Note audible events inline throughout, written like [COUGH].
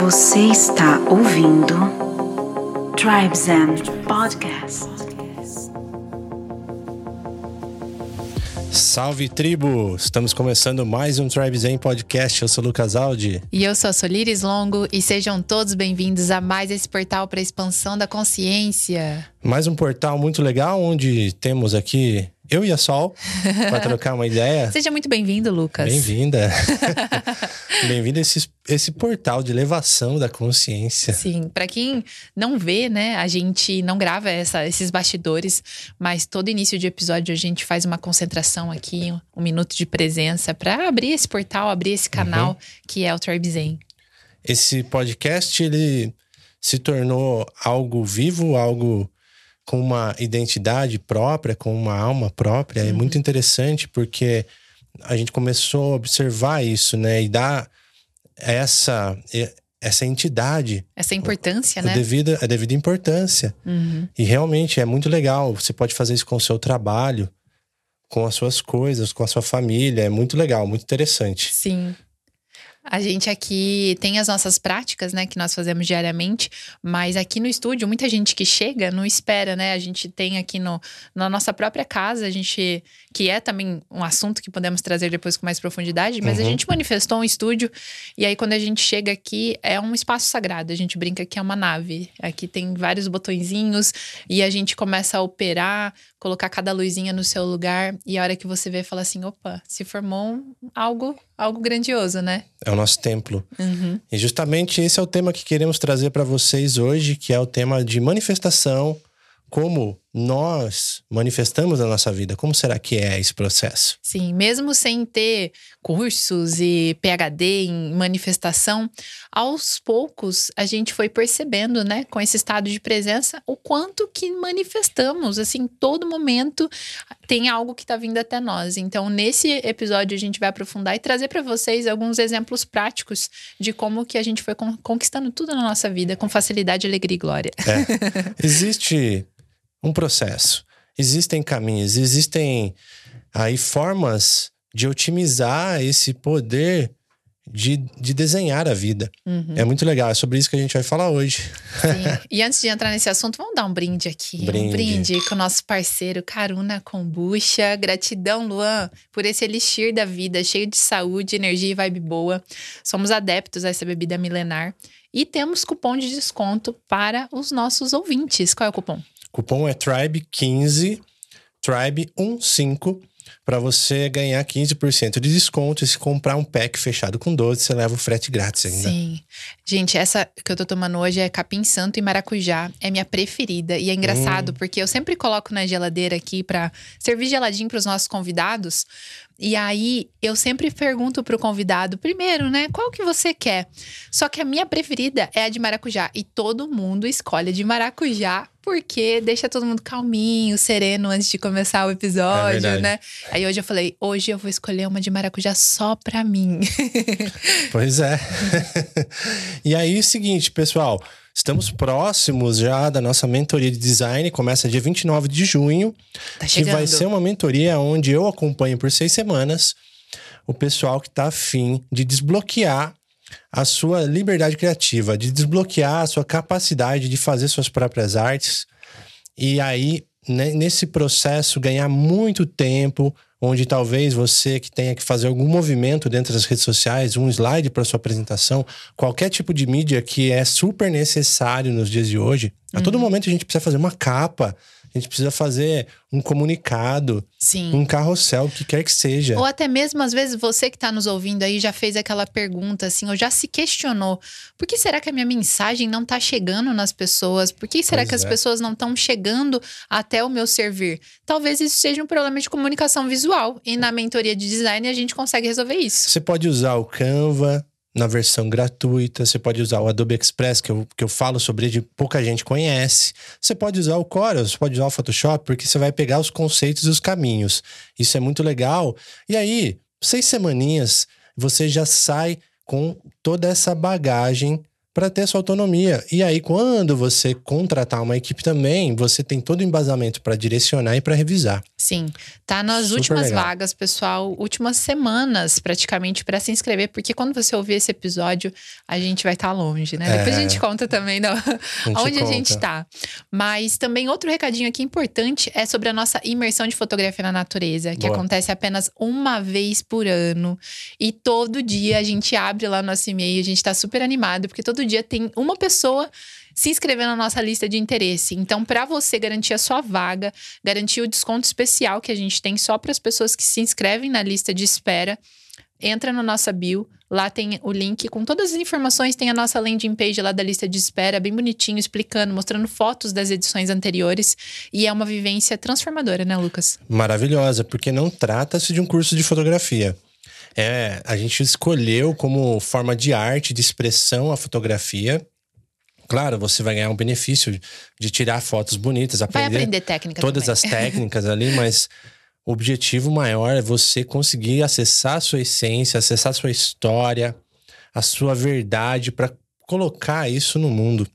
Você está ouvindo Tribes and Podcast. Salve tribo! Estamos começando mais um Tribe Zen Podcast. Eu sou o Lucas Aldi. E eu sou a Solires Longo e sejam todos bem-vindos a mais esse portal para expansão da consciência. Mais um portal muito legal onde temos aqui eu e a Sol para trocar uma ideia. [LAUGHS] Seja muito bem-vindo, Lucas. Bem-vinda. [LAUGHS] Bem-vindo a esse, esse portal de elevação da consciência. Sim, para quem não vê, né, a gente não grava essa, esses bastidores, mas todo início de episódio a gente faz uma concentração aqui, um minuto de presença para abrir esse portal, abrir esse canal uhum. que é o Tribe Zen. Esse podcast ele se tornou algo vivo, algo com uma identidade própria, com uma alma própria. Uhum. É muito interessante porque a gente começou a observar isso, né? E dar essa essa entidade. Essa importância, né? Devida, a devida importância. Uhum. E realmente é muito legal. Você pode fazer isso com o seu trabalho, com as suas coisas, com a sua família. É muito legal, muito interessante. Sim. A gente aqui tem as nossas práticas, né, que nós fazemos diariamente, mas aqui no estúdio, muita gente que chega não espera, né? A gente tem aqui no, na nossa própria casa, a gente, que é também um assunto que podemos trazer depois com mais profundidade, mas uhum. a gente manifestou um estúdio, e aí quando a gente chega aqui, é um espaço sagrado, a gente brinca que é uma nave. Aqui tem vários botõezinhos, e a gente começa a operar, colocar cada luzinha no seu lugar, e a hora que você vê, fala assim: opa, se formou um, algo, algo grandioso, né? É o nosso templo. Uhum. E justamente esse é o tema que queremos trazer para vocês hoje, que é o tema de manifestação, como nós manifestamos a nossa vida. Como será que é esse processo? Sim, mesmo sem ter cursos e PhD em manifestação, aos poucos a gente foi percebendo, né, com esse estado de presença, o quanto que manifestamos, assim, todo momento tem algo que está vindo até nós. Então, nesse episódio a gente vai aprofundar e trazer para vocês alguns exemplos práticos de como que a gente foi conquistando tudo na nossa vida com facilidade, alegria e glória. É. [LAUGHS] Existe um processo. Existem caminhos, existem aí formas de otimizar esse poder de, de desenhar a vida. Uhum. É muito legal, é sobre isso que a gente vai falar hoje. Sim. E antes de entrar nesse assunto, vamos dar um brinde aqui. Brinde. Um brinde com o nosso parceiro Caruna Kombucha. Gratidão, Luan, por esse elixir da vida, cheio de saúde, energia e vibe boa. Somos adeptos a essa bebida milenar. E temos cupom de desconto para os nossos ouvintes. Qual é o cupom? Cupom é TRIBE15, TRIBE15, para você ganhar 15% de desconto. E se comprar um pack fechado com 12, você leva o frete grátis ainda. Sim. Gente, essa que eu tô tomando hoje é capim santo e maracujá. É minha preferida. E é engraçado, hum. porque eu sempre coloco na geladeira aqui para servir geladinho para os nossos convidados. E aí eu sempre pergunto pro convidado, primeiro, né, qual que você quer? Só que a minha preferida é a de maracujá e todo mundo escolhe a de maracujá porque deixa todo mundo calminho, sereno antes de começar o episódio, é né? Aí hoje eu falei, hoje eu vou escolher uma de maracujá só pra mim. [LAUGHS] Pois é. e aí, seguinte, pessoal, Estamos próximos já da nossa mentoria de design, começa dia 29 de junho. Tá que vai ser uma mentoria onde eu acompanho por seis semanas o pessoal que está afim de desbloquear a sua liberdade criativa, de desbloquear a sua capacidade de fazer suas próprias artes. E aí, né, nesse processo, ganhar muito tempo, onde talvez você que tenha que fazer algum movimento dentro das redes sociais, um slide para sua apresentação, qualquer tipo de mídia que é super necessário nos dias de hoje. A todo uhum. momento a gente precisa fazer uma capa, a gente precisa fazer um comunicado, Sim. um carrossel, o que quer que seja. Ou até mesmo, às vezes, você que está nos ouvindo aí já fez aquela pergunta assim, ou já se questionou: por que será que a minha mensagem não está chegando nas pessoas? Por que será pois que é. as pessoas não estão chegando até o meu servir? Talvez isso seja um problema de comunicação visual. E na mentoria de design a gente consegue resolver isso. Você pode usar o Canva, na versão gratuita. Você pode usar o Adobe Express, que eu, que eu falo sobre ele, pouca gente conhece. Você pode usar o Corel, você pode usar o Photoshop, porque você vai pegar os conceitos e os caminhos. Isso é muito legal. E aí, seis semaninhas, você já sai com toda essa bagagem para ter sua autonomia. E aí, quando você contratar uma equipe também, você tem todo o embasamento para direcionar e para revisar. Sim, tá nas Super últimas legal. vagas, pessoal, últimas semanas praticamente para se inscrever, porque quando você ouvir esse episódio, a gente vai estar tá longe, né? É. Depois a gente conta também não, a onde a gente está. Mas também outro recadinho aqui importante é sobre a nossa imersão de fotografia na natureza, que Boa. acontece apenas uma vez por ano. E todo dia a gente abre lá nosso e-mail, a gente está super animado, porque todo dia tem uma pessoa se inscrever na nossa lista de interesse. Então, para você garantir a sua vaga, garantir o desconto especial que a gente tem só para as pessoas que se inscrevem na lista de espera, entra na nossa bio. Lá tem o link com todas as informações. Tem a nossa landing page lá da lista de espera, bem bonitinho, explicando, mostrando fotos das edições anteriores. E é uma vivência transformadora, né, Lucas? Maravilhosa, porque não trata-se de um curso de fotografia. É, a gente escolheu como forma de arte, de expressão a fotografia. Claro, você vai ganhar um benefício de tirar fotos bonitas, aprender, vai aprender técnica todas também. as técnicas ali, mas o objetivo maior é você conseguir acessar a sua essência, acessar a sua história, a sua verdade para colocar isso no mundo.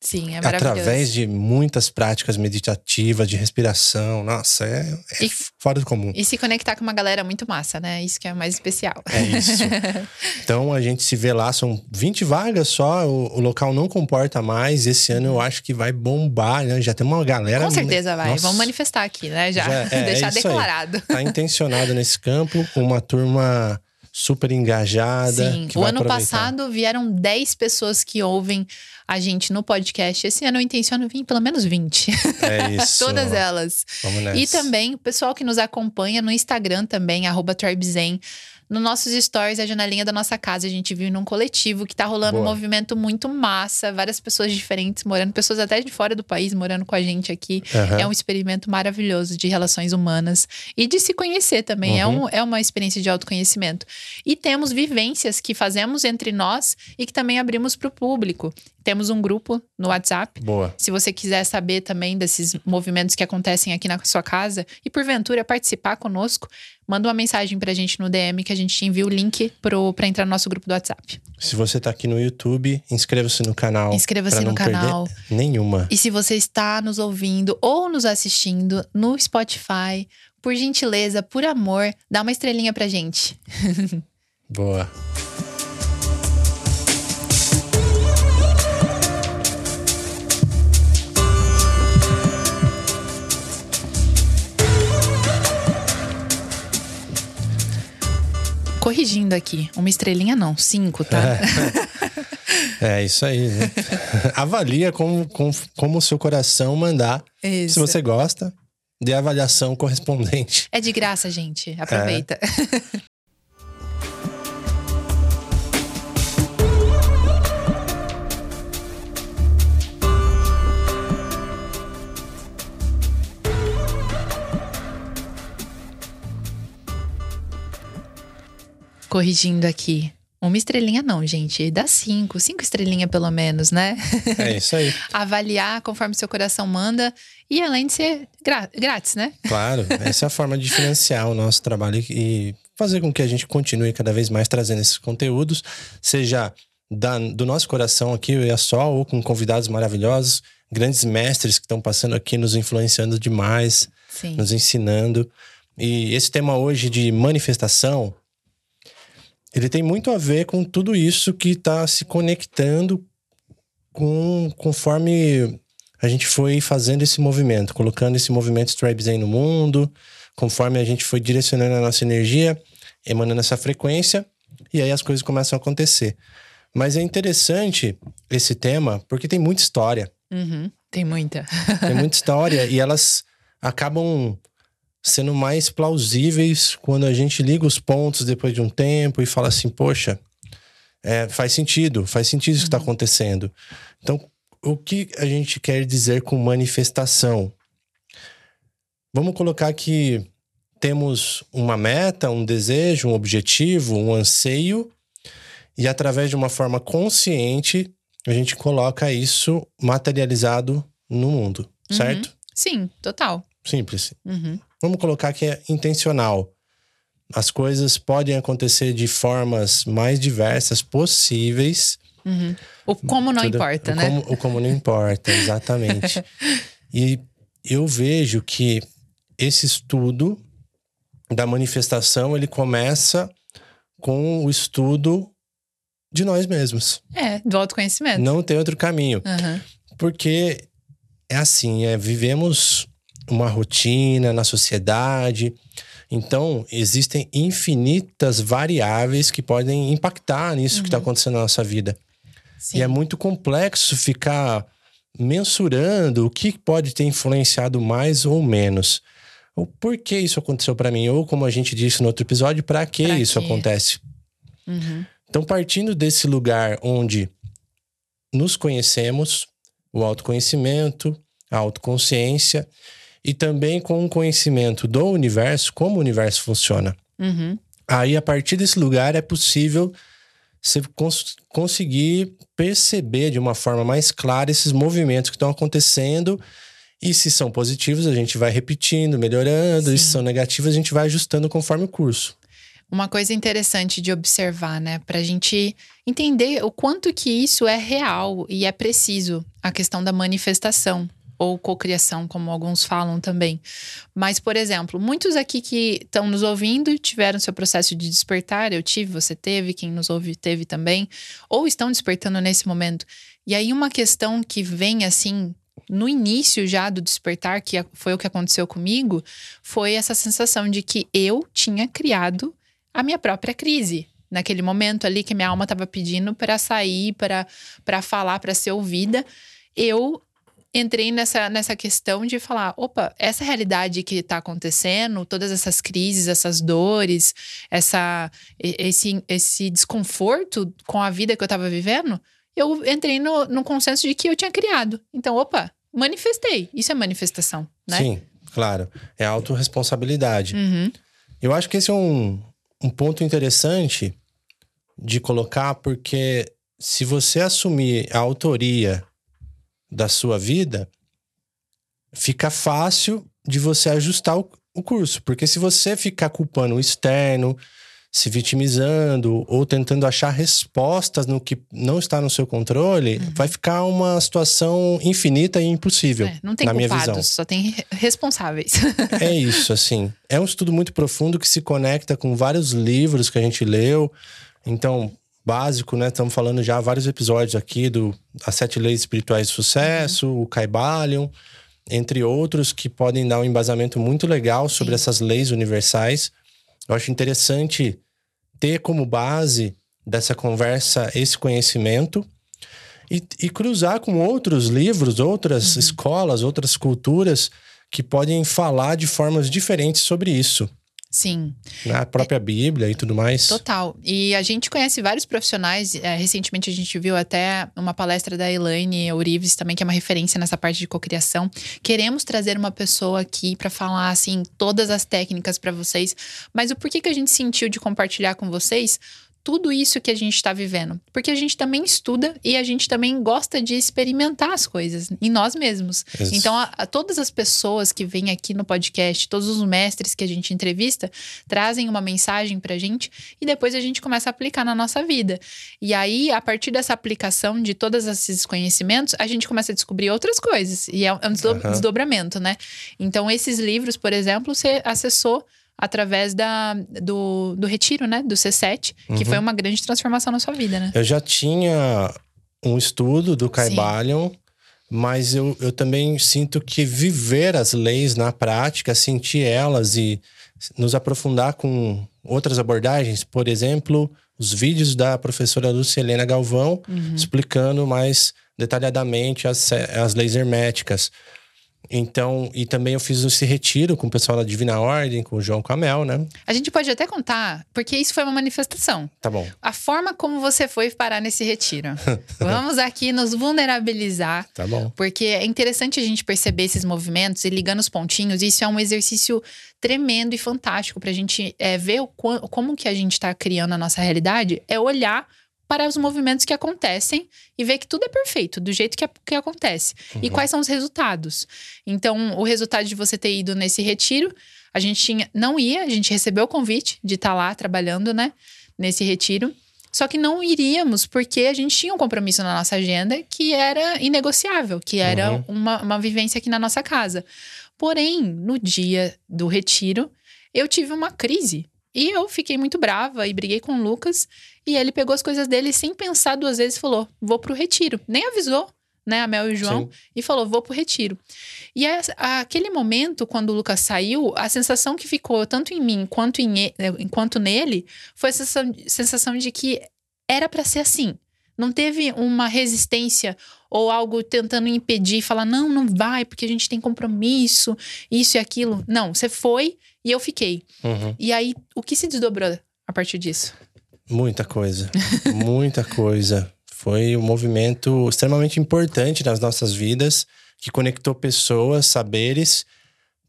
Sim, é maravilhoso. Através de muitas práticas meditativas, de respiração. Nossa, é, é e, fora do comum. E se conectar com uma galera muito massa, né? Isso que é mais especial. É isso. [LAUGHS] então a gente se vê lá, são 20 vagas só, o, o, local não comporta mais. Esse ano eu acho que vai bombar, né? Já tem uma galera. Com certeza vai. Nossa. Vamos manifestar aqui, né? Já, Já é, [LAUGHS] deixar é declarado. Aí. Tá intencionado nesse campo, uma turma super engajada. Sim, o ano aproveitar. passado vieram 10 pessoas que ouvem a gente no podcast. Esse ano eu intenciono vir pelo menos 20. É isso. [LAUGHS] Todas elas. Vamos nessa. E também o pessoal que nos acompanha no Instagram também, arroba Tribezen. No nossos stories, a janelinha da nossa casa, a gente viu num coletivo que tá rolando Boa. um movimento muito massa, várias pessoas diferentes morando, pessoas até de fora do país morando com a gente aqui. Uhum. É um experimento maravilhoso de relações humanas e de se conhecer também. É uhum. É, um, é uma experiência de autoconhecimento. E temos vivências que fazemos entre nós e que também abrimos para o público. Temos um grupo no WhatsApp. Boa. Se você quiser saber também desses movimentos que acontecem aqui na sua casa e porventura participar conosco, manda uma mensagem pra gente no DM que a gente te envia o link para entrar no nosso grupo do WhatsApp. Se você tá aqui no YouTube, inscreva-se no canal. Inscreva-se no canal. Nenhuma. E se você está nos ouvindo ou nos assistindo no Spotify, por gentileza, por amor, dá uma estrelinha pra gente. [LAUGHS] Boa. Corrigindo aqui. Uma estrelinha não, cinco, tá? É, [LAUGHS] é isso aí. Né? [LAUGHS] Avalia como, como, como o seu coração mandar. Isso. Se você gosta, dê a avaliação correspondente. É de graça, gente. Aproveita. É. [LAUGHS] corrigindo aqui. Uma estrelinha não, gente. Dá cinco. Cinco estrelinhas pelo menos, né? É isso aí. [LAUGHS] Avaliar conforme seu coração manda. E além de ser grátis, né? Claro. Essa é a forma de financiar o nosso trabalho e fazer com que a gente continue cada vez mais trazendo esses conteúdos. Seja da, do nosso coração aqui, eu e a Sol, ou com convidados maravilhosos. Grandes mestres que estão passando aqui, nos influenciando demais. Sim. Nos ensinando. E esse tema hoje de manifestação ele tem muito a ver com tudo isso que está se conectando com conforme a gente foi fazendo esse movimento, colocando esse movimento Stripe no mundo, conforme a gente foi direcionando a nossa energia, emanando essa frequência, e aí as coisas começam a acontecer. Mas é interessante esse tema porque tem muita história. Uhum, tem muita. tem muita [LAUGHS] história e elas acabam sendo mais plausíveis quando a gente liga os pontos depois de um tempo e fala assim, poxa, é, faz sentido, faz sentido isso que está uhum. acontecendo. Então, o que a gente quer dizer com manifestação? Vamos colocar que temos uma meta, um desejo, um objetivo, um anseio, e através de uma forma consciente, a gente coloca isso materializado no mundo, uhum. certo? Sim, total. Simples. Uhum. Vamos colocar que é intencional. As coisas podem acontecer de formas mais diversas possíveis, Uhum. O como não Tudo, importa, o né? Como, o como não importa, exatamente. [LAUGHS] e eu vejo que esse estudo da manifestação ele começa com o estudo de nós mesmos. É, do autoconhecimento. Não tem outro caminho. Uhum. Porque é assim, é, vivemos uma rotina na sociedade. Então, existem infinitas variáveis que podem impactar nisso tá uhum. que está acontecendo na nossa vida. Sim. E é muito complexo ficar mensurando o que pode ter influenciado mais ou menos. O por que isso aconteceu para mim? Ou, como a gente disse no outro episódio, para que pra isso quê? acontece? Uhum. Então, partindo desse lugar onde nos conhecemos, o autoconhecimento, a autoconsciência, e também com um conhecimento do universo, como o universo funciona. Uhum. Aí, a partir desse lugar, é possível você cons conseguir perceber de uma forma mais clara esses movimentos que estão acontecendo. E se são positivos, a gente vai repetindo, melhorando. Sim. E se são negativos, a gente vai ajustando conforme o curso. Uma coisa interessante de observar, né? Pra gente entender o quanto que isso é real e é preciso, a questão da manifestação ou cocriação, como alguns falam também. Mas, por exemplo, muitos aqui que estão nos ouvindo tiveram seu processo de despertar, eu tive, você teve, quem nos ouve teve também, ou estão despertando nesse momento. E aí, uma questão que vem assim. No início já do despertar, que foi o que aconteceu comigo, foi essa sensação de que eu tinha criado a minha própria crise naquele momento ali que minha alma estava pedindo para sair, para falar, para ser ouvida. Eu entrei nessa, nessa questão de falar: opa, essa realidade que está acontecendo, todas essas crises, essas dores, essa, esse, esse desconforto com a vida que eu estava vivendo, eu entrei no, no consenso de que eu tinha criado. Então, opa, manifestei. Isso é manifestação, né? Sim, claro. É autorresponsabilidade. Uhum. Eu acho que esse é um, um ponto interessante de colocar, porque se você assumir a autoria da sua vida, fica fácil de você ajustar o, o curso. Porque se você ficar culpando o externo, se vitimizando ou tentando achar respostas no que não está no seu controle, uhum. vai ficar uma situação infinita e impossível. É, não tem na culpados, minha visão. só tem responsáveis. [LAUGHS] é isso, assim. É um estudo muito profundo que se conecta com vários livros que a gente leu. Então, básico, né? Estamos falando já vários episódios aqui do As Sete Leis Espirituais de Sucesso, uhum. o Caibalion, entre outros que podem dar um embasamento muito legal sobre essas leis universais. Eu acho interessante ter como base dessa conversa esse conhecimento e, e cruzar com outros livros, outras uhum. escolas, outras culturas que podem falar de formas diferentes sobre isso. Sim. Na própria é, Bíblia e tudo mais. Total. E a gente conhece vários profissionais. É, recentemente a gente viu até uma palestra da Elaine Ourives, também, que é uma referência nessa parte de cocriação. Queremos trazer uma pessoa aqui para falar, assim, todas as técnicas para vocês. Mas o porquê que a gente sentiu de compartilhar com vocês? Tudo isso que a gente está vivendo. Porque a gente também estuda e a gente também gosta de experimentar as coisas em nós mesmos. Isso. Então, a, a, todas as pessoas que vêm aqui no podcast, todos os mestres que a gente entrevista, trazem uma mensagem para a gente e depois a gente começa a aplicar na nossa vida. E aí, a partir dessa aplicação de todos esses conhecimentos, a gente começa a descobrir outras coisas. E é, um uhum. desdobramento, né? Então, esses livros, por exemplo, você acessou através da, do, do retiro, né? Do C7, uhum. que foi uma grande transformação na sua vida, né? Eu já tinha um estudo do Caibalion, mas eu, eu também sinto que viver as leis na prática, sentir elas e nos aprofundar com outras abordagens, por exemplo, os vídeos da professora Lúcia Helena Galvão uhum. explicando mais detalhadamente as, as leis herméticas. Então, e também eu fiz esse retiro com o pessoal da Divina Ordem, com o João Camel, né? A gente pode até contar, porque isso foi uma manifestação. Tá bom. A forma como você foi parar nesse retiro. [LAUGHS] Vamos aqui nos vulnerabilizar. Tá bom. Porque é interessante a gente perceber esses movimentos e ligando os pontinhos. Isso é um exercício tremendo e fantástico pra gente é, ver o, como que a gente tá criando a nossa realidade. É olhar para os movimentos que acontecem e ver que tudo é perfeito, do jeito que, que acontece. Uhum. E quais são os resultados. Então, o resultado de você ter ido nesse retiro, a gente tinha, não ia, a gente recebeu o convite de estar lá trabalhando, né, nesse retiro. Só que não iríamos porque a gente tinha um compromisso na nossa agenda que era inegociável, que era uhum. uma, uma vivência aqui na nossa casa. Porém, no dia do retiro, eu tive uma crise. E eu fiquei muito brava e briguei com o Lucas. E ele pegou as coisas dele sem pensar duas vezes e falou: vou pro retiro. Nem avisou, né, a Mel e o João, Sim. e falou: vou pro retiro. E a, a, aquele momento, quando o Lucas saiu, a sensação que ficou tanto em mim quanto, em, quanto nele foi a sensação, sensação de que era para ser assim. Não teve uma resistência ou algo tentando impedir, falar, não, não vai, porque a gente tem compromisso, isso e aquilo. Não, você foi e eu fiquei. Uhum. E aí, o que se desdobrou a partir disso? Muita coisa. [LAUGHS] muita coisa. Foi um movimento extremamente importante nas nossas vidas, que conectou pessoas, saberes,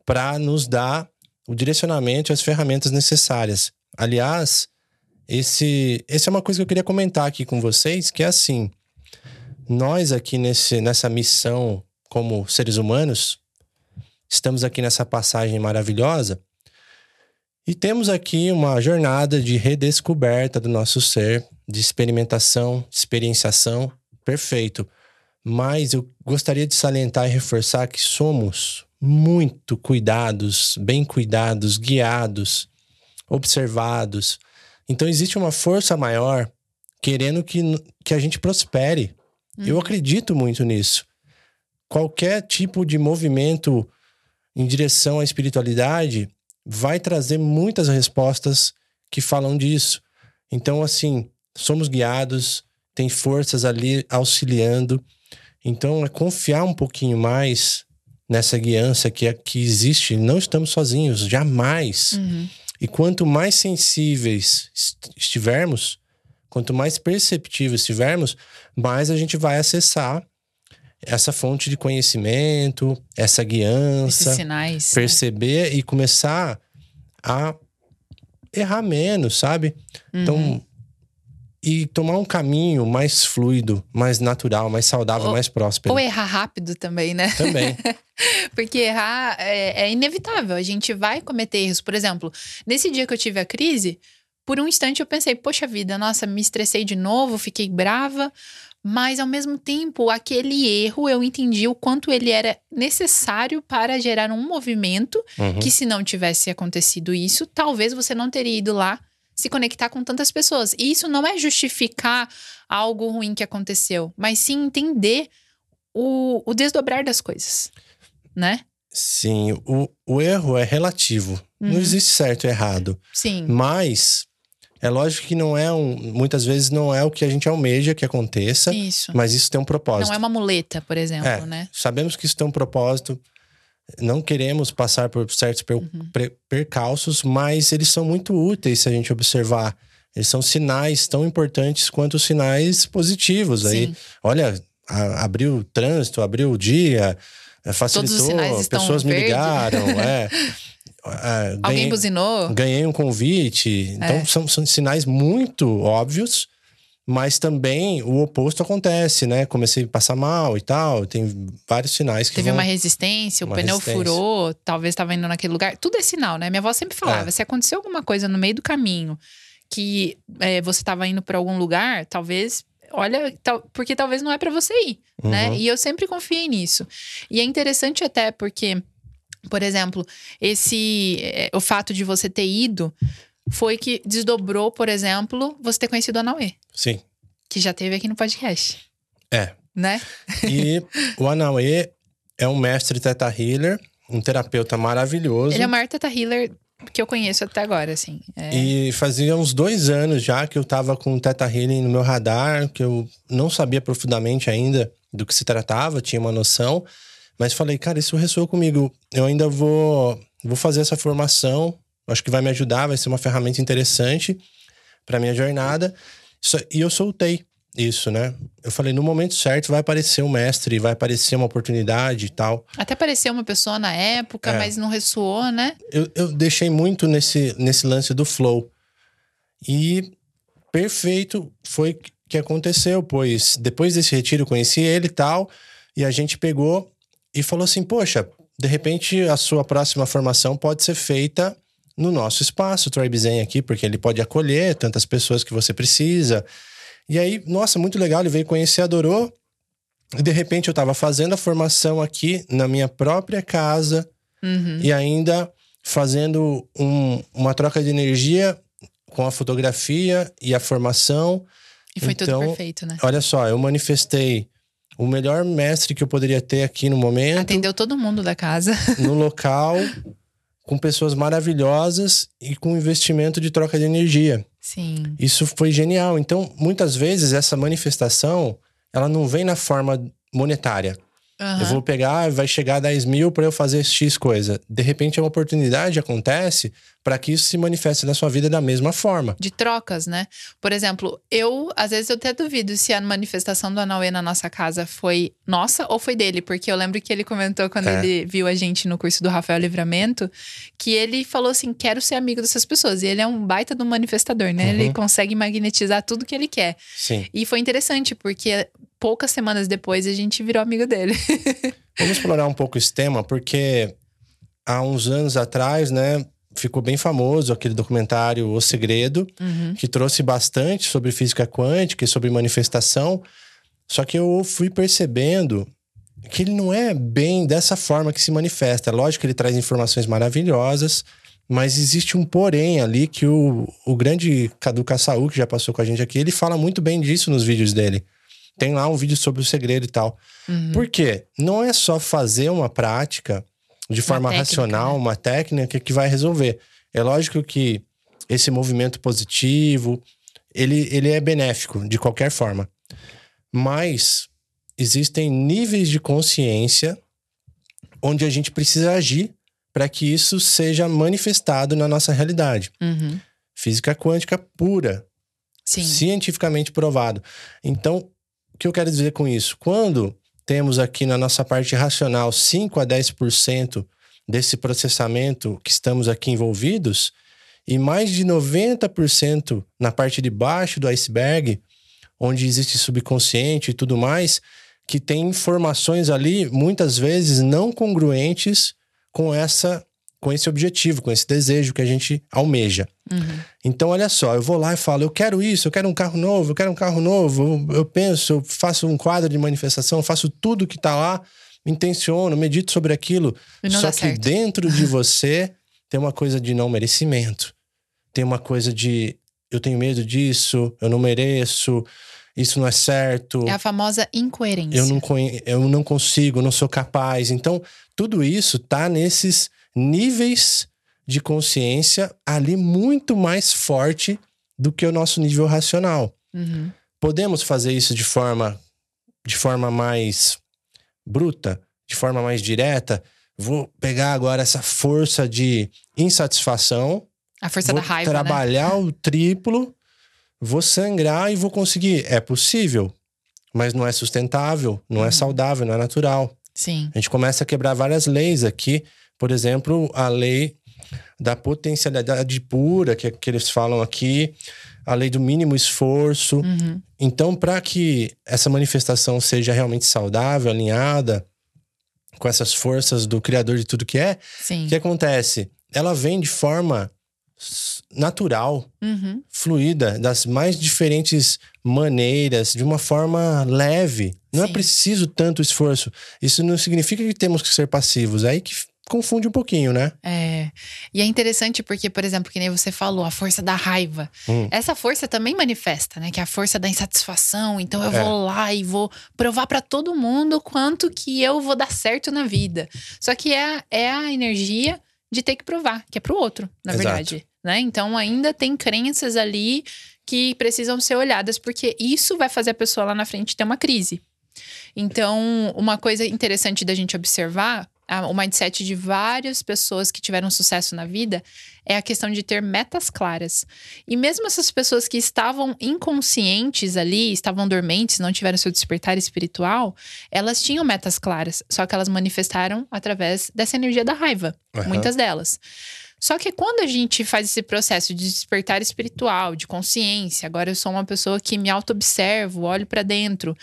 para nos dar o direcionamento e as ferramentas necessárias. Aliás, esse, esse é uma coisa que eu queria comentar aqui com vocês, que é assim, nós aqui nesse, nessa missão como seres humanos, estamos aqui nessa passagem maravilhosa e temos aqui uma jornada de redescoberta do nosso ser, de experimentação, de experienciação, perfeito. Mas eu gostaria de salientar e reforçar que somos muito cuidados, bem cuidados, guiados, observados. Então existe uma força maior querendo que, que a gente prospere. Uhum. Eu acredito muito nisso. Qualquer tipo de movimento em direção à espiritualidade vai trazer muitas respostas que falam disso. Então, assim, somos guiados, tem forças ali auxiliando. Então, é confiar um pouquinho mais nessa guiança que, que existe. Não estamos sozinhos, jamais. Uhum. E quanto mais sensíveis estivermos, quanto mais perceptíveis estivermos, mais a gente vai acessar essa fonte de conhecimento, essa guiança, sinais, né? perceber né? e começar a errar menos, sabe? Então, uhum. Então, e tomar um caminho mais fluido, mais natural, mais saudável, ou, mais próspero. Ou errar rápido também, né? Também. [LAUGHS] Porque errar é, é, inevitável, a gente vai cometer erros. Por exemplo, nesse dia que eu tive a crise, por um instante eu pensei, poxa vida, nossa, me estressei de novo, fiquei brava. Mas ao mesmo tempo, aquele erro eu entendi o quanto ele era necessário para gerar um movimento uhum. que, se não tivesse acontecido isso, talvez você não teria ido lá se conectar com tantas pessoas. E isso não é justificar algo ruim que aconteceu, mas sim entender o, o desdobrar das coisas, né? Sim, o, o erro é relativo. Uhum. Não existe certo e errado. Sim. Mas é lógico que não é um. Muitas vezes não é o que a gente almeja que aconteça. Isso. Mas isso tem um propósito. Não é uma muleta, por exemplo, é, né? Sabemos que isso tem um propósito. Não queremos passar por certos per, uhum. percalços, mas eles são muito úteis se a gente observar. Eles são sinais tão importantes quanto os sinais positivos. Sim. Aí, olha, a, abriu o trânsito, abriu o dia, facilitou, pessoas me ligaram, [LAUGHS] é. É, Alguém buzinou? Ganhei um convite. Então, é. são, são sinais muito óbvios, mas também o oposto acontece, né? Comecei a passar mal e tal. Tem vários sinais que. Teve vão... uma resistência, o uma pneu resistência. furou, talvez estava indo naquele lugar. Tudo é sinal, né? Minha avó sempre falava: é. se aconteceu alguma coisa no meio do caminho que é, você estava indo para algum lugar, talvez olha, tal, porque talvez não é para você ir, né? uhum. né? E eu sempre confiei nisso. E é interessante até porque por exemplo, esse é, o fato de você ter ido foi que desdobrou, por exemplo, você ter conhecido a Anauê. Sim. Que já teve aqui no podcast. É. Né? E o Anauê é um mestre Teta Healer, um terapeuta maravilhoso. Ele é o maior Teta Healer que eu conheço até agora, assim. É... E fazia uns dois anos já que eu tava com o Teta Healing no meu radar, que eu não sabia profundamente ainda do que se tratava, tinha uma noção. Mas falei, cara, isso ressoou comigo. Eu ainda vou, vou fazer essa formação. Acho que vai me ajudar, vai ser uma ferramenta interessante para minha jornada. E eu soltei isso, né? Eu falei, no momento certo vai aparecer um mestre, vai aparecer uma oportunidade e tal. Até apareceu uma pessoa na época, é. mas não ressoou, né? Eu, eu deixei muito nesse, nesse lance do flow. E perfeito foi que aconteceu, pois depois desse retiro eu conheci ele e tal, e a gente pegou e falou assim: Poxa, de repente a sua próxima formação pode ser feita no nosso espaço, Tribe Zen aqui, porque ele pode acolher tantas pessoas que você precisa. E aí, nossa, muito legal, ele veio conhecer, adorou. E de repente eu estava fazendo a formação aqui na minha própria casa uhum. e ainda fazendo um, uma troca de energia com a fotografia e a formação. E foi então, tudo perfeito, né? Olha só, eu manifestei o melhor mestre que eu poderia ter aqui no momento. Atendeu todo mundo da casa. [LAUGHS] No local, com pessoas maravilhosas e com investimento de troca de energia. Sim. Isso foi genial. Então, muitas vezes, essa manifestação, ela não vem na forma monetária. Uhum. Eu vou pegar, vai chegar a 10 mil para eu fazer X coisa. De repente, uma oportunidade acontece para que isso se manifeste na sua vida da mesma forma. De trocas, né? Por exemplo, eu, às vezes, eu até duvido se a manifestação do Anauê na nossa casa foi nossa ou foi dele, porque eu lembro que ele comentou quando é. ele viu a gente no curso do Rafael Livramento, que ele falou assim: quero ser amigo dessas pessoas. E ele é um baita do manifestador, né? Uhum. Ele consegue magnetizar tudo que ele quer. Sim. E foi interessante, porque poucas semanas depois a gente virou amigo dele. [LAUGHS] Vamos explorar um pouco esse tema, porque há uns anos atrás, né, ficou bem famoso aquele documentário O Segredo, uhum. que trouxe bastante sobre física quântica e sobre manifestação. Só que eu fui percebendo que ele não é bem dessa forma que se manifesta. Lógico que ele traz informações maravilhosas, mas existe um porém ali que o, o grande Cadu Kassaú, que já passou com a gente aqui, ele fala muito bem disso nos vídeos dele. Tem lá um vídeo sobre o segredo e tal. Uhum. Por quê? Não é só fazer uma prática de forma técnica, racional, né? uma técnica que vai resolver. É lógico que esse movimento positivo, ele, ele é benéfico de qualquer forma. Mas existem níveis de consciência onde a gente precisa agir para que isso seja manifestado na nossa realidade. Uhum. Física quântica pura. Sim. Cientificamente provado. Então, o que eu quero dizer com isso? Quando temos aqui na nossa parte racional 5 a 10% desse processamento que estamos aqui envolvidos, e mais de 90% na parte de baixo do iceberg, onde existe subconsciente e tudo mais, que tem informações ali muitas vezes não congruentes com essa com esse objetivo, com esse desejo que a gente almeja. Uhum. Então, olha só, eu vou lá e falo, eu quero isso, eu quero um carro novo, eu quero um carro novo, eu, penso, eu faço um quadro de manifestação, faço tudo que está lá, intenciono, medito sobre aquilo. Só que certo. dentro de [LAUGHS] você tem uma coisa de não merecimento. Tem uma coisa de eu tenho medo disso, eu não mereço, isso não é certo. É a famosa incoerência. Eu não, eu não consigo, não sou capaz. Então, tudo isso tá nesses níveis de consciência ali muito mais forte do que o nosso nível racional. Uhum. Podemos fazer isso de forma, de forma mais bruta, de forma mais direta. Vou pegar agora essa força de insatisfação. A força da raiva. Né? Trabalhar né? o [LAUGHS] triplo, vou sangrar e vou conseguir. É possível, mas não é sustentável, não é uhum. é saudável, não é natural. Sim. A gente começa a quebrar várias leis aqui por exemplo, a lei da potencialidade pura, que, é que eles falam aqui, a lei do mínimo esforço. Uhum. Então, para que essa manifestação seja realmente saudável, alinhada com essas forças do Criador de tudo que é, o que acontece? Ela vem de forma natural, uhum. fluida, das mais diferentes maneiras, de uma forma leve. Não é Sim. é preciso tanto esforço. Isso não significa que temos que ser passivos. É aí que confunde um pouquinho, né? É. E é interessante porque, por exemplo, que nem você falou, a força da raiva. Hum. Essa força também manifesta, né? Que é a força da insatisfação. Então eu é. vou lá e vou provar para todo mundo quanto que eu vou dar certo na vida. Só que é, é a energia de ter que provar, que é pro outro, na Exato. verdade. Né? Então ainda tem crenças ali que precisam ser olhadas, porque isso vai fazer a pessoa lá na frente ter uma crise. Então, uma coisa interessante da gente observar o mindset de várias pessoas que tiveram sucesso na vida é a questão de ter metas claras. E mesmo essas pessoas que estavam inconscientes ali, estavam dormentes, não tiveram seu despertar espiritual, elas tinham metas claras, só que elas manifestaram através dessa energia da raiva, uhum. muitas delas. Só que quando a gente faz esse processo de despertar espiritual, de consciência, agora eu sou uma pessoa que me auto-observo, olho para dentro,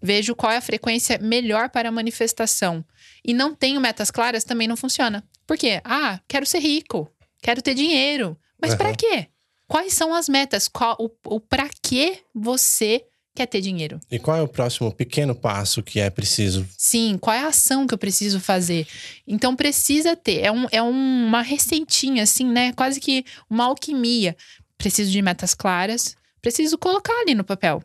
vejo qual é a frequência melhor para a manifestação e não tenho metas claras, também não funciona. Por quê? Ah, quero ser rico. Quero ter dinheiro. Mas uhum. para quê? Quais são as metas? Qual, o, o para que você quer ter dinheiro? E qual é o próximo pequeno passo que é preciso? Sim, qual é a ação que eu preciso fazer? Então precisa ter. É, um, é uma receitinha, assim, né? Quase que uma alquimia. Preciso de metas claras, preciso colocar ali no papel.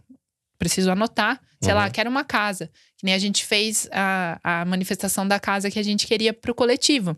Preciso anotar. Sei uhum. lá, quero uma casa. Que nem a gente fez a, a manifestação da casa que a gente queria pro coletivo.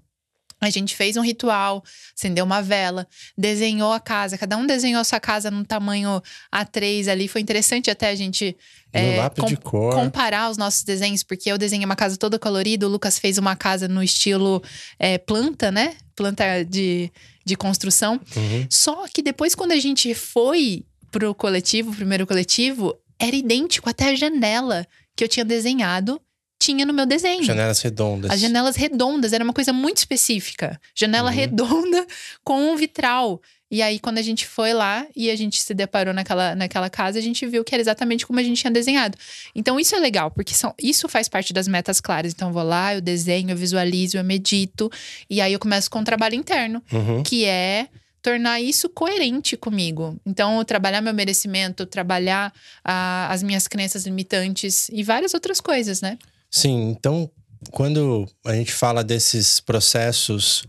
A gente fez um ritual, acendeu uma vela, desenhou a casa. Cada um desenhou a sua casa num tamanho A3 ali. Foi interessante até a gente é, com, comparar os nossos desenhos, porque eu desenhei uma casa toda colorida, o Lucas fez uma casa no estilo é, planta, né? Planta de, de construção. Uhum. Só que depois, quando a gente foi pro coletivo, o primeiro coletivo, era idêntico até a janela que eu tinha desenhado tinha no meu desenho. Janelas redondas. As janelas redondas, era uma coisa muito específica. Janela uhum. redonda [LAUGHS] com um vitral. E aí, quando a gente foi lá e a gente se deparou naquela, naquela casa, a gente viu que era exatamente como a gente tinha desenhado. Então, isso é legal, porque são, isso faz parte das metas claras. Então, eu vou lá, eu desenho, eu visualizo, eu medito. E aí, eu começo com um trabalho interno, uhum. que é tornar isso coerente comigo. Então, trabalhar meu merecimento, trabalhar ah, as minhas crenças limitantes e várias outras coisas, né? Sim, então quando a gente fala desses processos,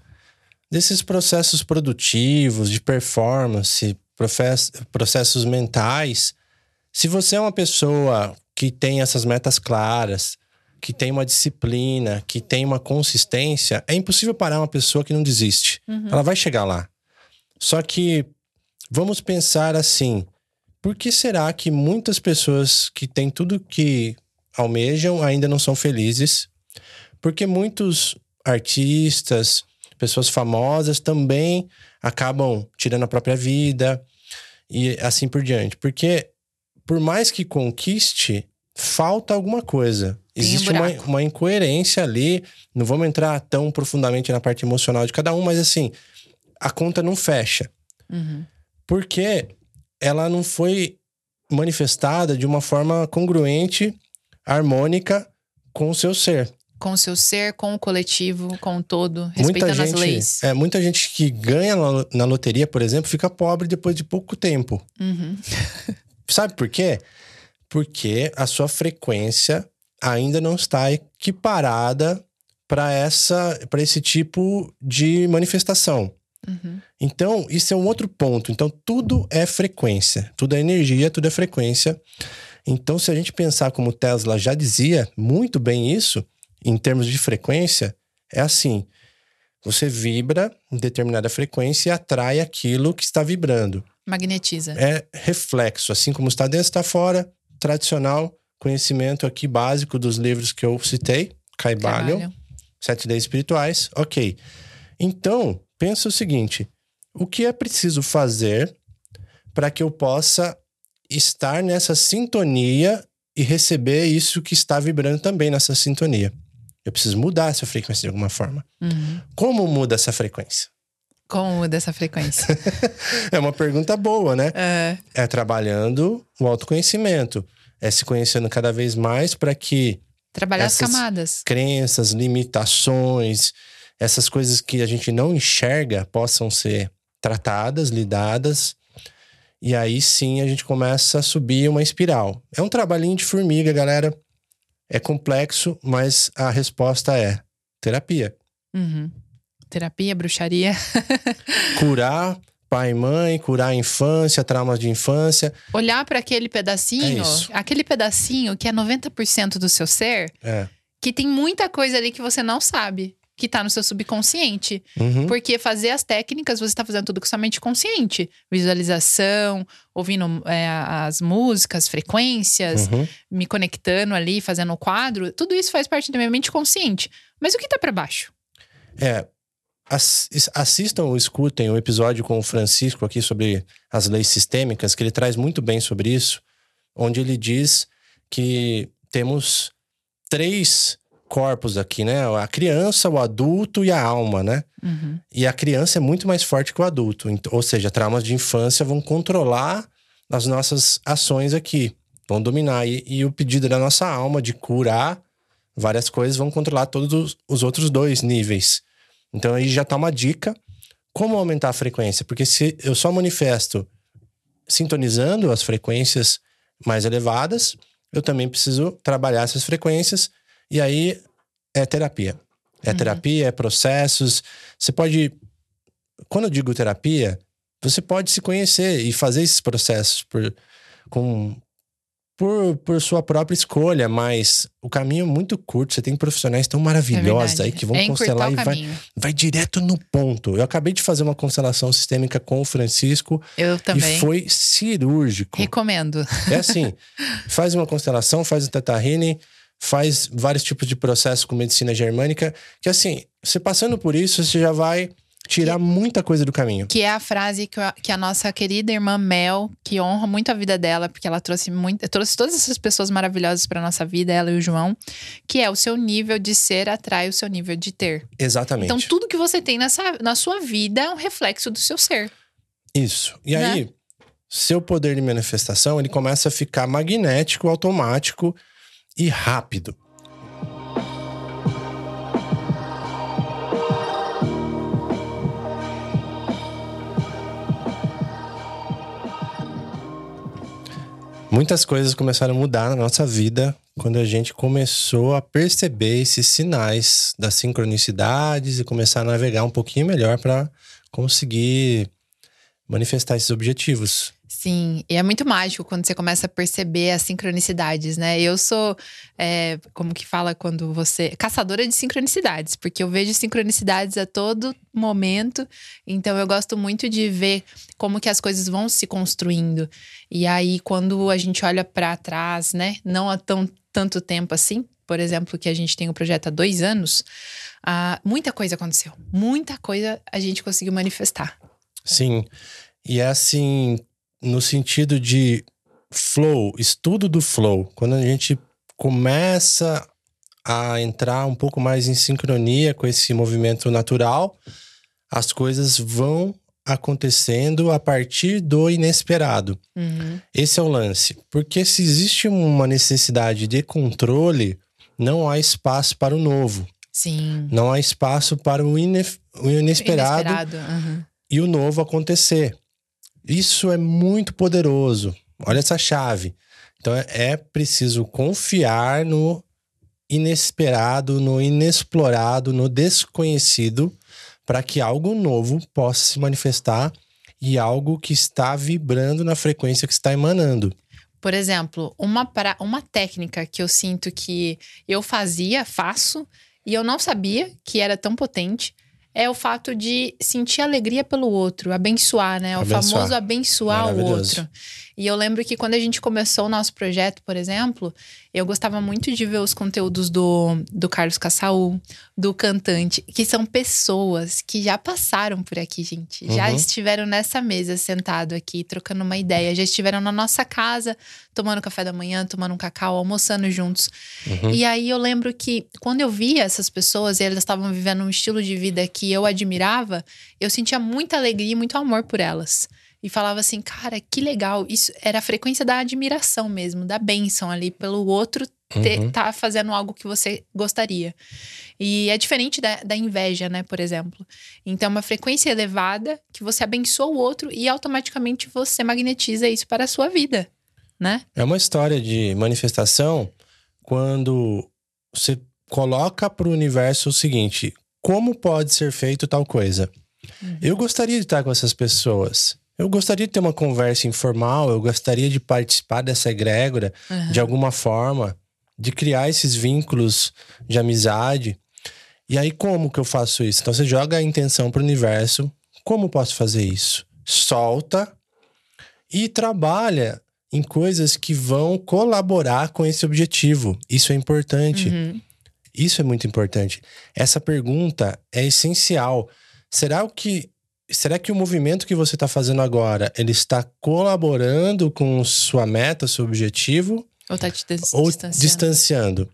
desses processos produtivos, de performance, processos mentais, se você é uma pessoa que tem essas metas claras, que tem uma disciplina, que tem uma consistência, é impossível parar uma pessoa que não desiste. Uhum. Ela vai chegar lá. Só que vamos pensar assim: por que será que muitas pessoas que têm tudo que almejam ainda não são felizes, porque muitos artistas, pessoas famosas também acabam tirando a própria vida e assim por diante. Porque por mais que conquiste, falta alguma coisa. Existe um uma, uma incoerência ali. Não vamos entrar tão profundamente na parte emocional de cada um, mas assim, a conta não fecha. Uhum. Porque ela não foi manifestada de uma forma congruente harmônica com o seu ser. Com o seu ser, com o coletivo, com o todo, respeitando muita gente, as leis. É, muita gente que ganha na loteria, por exemplo, fica pobre depois de pouco tempo. Uhum. [LAUGHS] Sabe por quê? Porque a sua frequência ainda não está equiparada para essa para esse tipo de manifestação. Uhum. Então, isso é um outro ponto. Então, tudo é frequência, tudo é energia, tudo é frequência. Então, se a gente pensar como Tesla já dizia muito bem isso, em termos de frequência, é assim: você vibra em determinada frequência e atrai aquilo que está vibrando. Magnetiza. É reflexo, assim como está dentro, está fora. Tradicional conhecimento aqui básico dos livros que eu citei, Caibalion, Sete Leis Espirituais. Ok. Então, pensa o seguinte: o que é preciso fazer para que eu possa estar nessa sintonia e receber isso que está vibrando também nessa sintonia. Eu preciso mudar essa frequência de alguma forma. Uhum. Como muda essa frequência? Como muda essa frequência? [LAUGHS] é uma pergunta boa, né? É. é trabalhando o autoconhecimento. É se conhecendo cada vez mais para que. Trabalhar as camadas. Crenças, limitações, essas coisas que a gente não enxerga possam ser tratadas, lidadas e aí sim a gente começa a subir uma espiral. É um trabalhinho de formiga, galera. É complexo, mas a resposta é terapia. Uhum. Terapia, bruxaria. [LAUGHS] Curar pai e mãe, curar a infância, traumas de infância. Olhar para aquele pedacinho, é aquele pedacinho que é 90% do seu ser, é. que tem muita coisa ali que você não sabe que tá no seu subconsciente. Uhum. Porque fazer as técnicas, você tá fazendo tudo com sua mente consciente. Visualização, ouvindo é, as músicas, frequências, uhum. me conectando ali, fazendo o quadro. Tudo isso faz parte da minha mente consciente. Mas o que tá para baixo? É. Assistam ou escutem o episódio com o Francisco aqui sobre as leis sistêmicas, que ele traz muito bem sobre isso, onde ele diz que temos três corpos aqui, né? A criança, o adulto e a alma, né? Uhum. E a criança é muito mais forte que o adulto. Ou seja, traumas de infância vão controlar as nossas ações aqui, vão dominar. E, e o pedido da nossa alma de curar várias coisas vão controlar todos os, os outros dois níveis. Então aí já tá uma dica. como aumentar a frequência? Porque se eu só manifesto sintonizando as frequências mais elevadas, eu também preciso trabalhar essas frequências e aí é terapia. É uhum. terapia, é processos. Você pode. Quando eu digo terapia, você pode se conhecer e fazer esses processos por, com, por, por sua própria escolha, mas o caminho é muito curto. Você tem profissionais tão maravilhosos é aí que vão é constelar e vai, vai direto no ponto. Eu acabei de fazer uma constelação sistêmica com o Francisco. Eu também. E foi cirúrgico. Recomendo. É assim: [LAUGHS] faz uma constelação, faz o Teta Healing, faz vários tipos de processos com medicina germânica, que assim, você passando por isso, você já vai tirar muita coisa do caminho. Que é a frase que, que a nossa querida irmã Mel, que honra muito a vida dela, porque ela trouxe muito, trouxe todas essas pessoas maravilhosas para nossa vida, ela e o João, que é o seu nível de ser atrai o seu nível de ter. Exatamente. Então tudo que você tem nessa, na sua vida é um reflexo do seu ser. Isso. E né? aí, seu poder de manifestação, ele começa a ficar magnético, automático e rápido. Muitas coisas começaram a mudar na nossa vida quando a gente começou a perceber esses sinais das sincronicidades e começar a navegar um pouquinho melhor para conseguir manifestar esses objetivos. Sim, e é muito mágico quando você começa a perceber as sincronicidades, né? Eu sou, é, como que fala quando você. caçadora de sincronicidades, porque eu vejo sincronicidades a todo momento, então eu gosto muito de ver como que as coisas vão se construindo. E aí, quando a gente olha para trás, né? Não há tão, tanto tempo assim, por exemplo, que a gente tem o um projeto há dois anos, ah, muita coisa aconteceu, muita coisa a gente conseguiu manifestar. Sim. E é assim, no sentido de flow, estudo do flow. Quando a gente começa a entrar um pouco mais em sincronia com esse movimento natural, as coisas vão acontecendo a partir do inesperado. Uhum. Esse é o lance. Porque se existe uma necessidade de controle, não há espaço para o novo. Sim. Não há espaço para o, ine o inesperado, inesperado. Uhum. e o novo acontecer. Isso é muito poderoso. Olha essa chave. Então é, é preciso confiar no inesperado, no inexplorado, no desconhecido, para que algo novo possa se manifestar e algo que está vibrando na frequência que está emanando. Por exemplo, uma, pra, uma técnica que eu sinto que eu fazia, faço, e eu não sabia que era tão potente, é o fato de sentir alegria pelo outro, abençoar, né? O abençoar. famoso abençoar o outro. E eu lembro que quando a gente começou o nosso projeto, por exemplo, eu gostava muito de ver os conteúdos do, do Carlos Cassaú, do cantante, que são pessoas que já passaram por aqui, gente. Já uhum. estiveram nessa mesa, sentado aqui, trocando uma ideia. Já estiveram na nossa casa, tomando café da manhã, tomando um cacau, almoçando juntos. Uhum. E aí eu lembro que quando eu via essas pessoas e elas estavam vivendo um estilo de vida que eu admirava, eu sentia muita alegria e muito amor por elas e falava assim, cara, que legal. Isso era a frequência da admiração mesmo, da bênção ali pelo outro ter, uhum. tá fazendo algo que você gostaria. E é diferente da, da inveja, né, por exemplo. Então, é uma frequência elevada que você abençoa o outro e automaticamente você magnetiza isso para a sua vida, né? É uma história de manifestação quando você coloca para o universo o seguinte: como pode ser feito tal coisa? Uhum. Eu gostaria de estar com essas pessoas. Eu gostaria de ter uma conversa informal, eu gostaria de participar dessa egrégora uhum. de alguma forma, de criar esses vínculos de amizade. E aí, como que eu faço isso? Então, você joga a intenção para o universo. Como posso fazer isso? Solta e trabalha em coisas que vão colaborar com esse objetivo. Isso é importante. Uhum. Isso é muito importante. Essa pergunta é essencial. Será o que será que o movimento que você está fazendo agora, ele está colaborando com sua meta, seu objetivo? Ou está te dis ou distanciando? distanciando?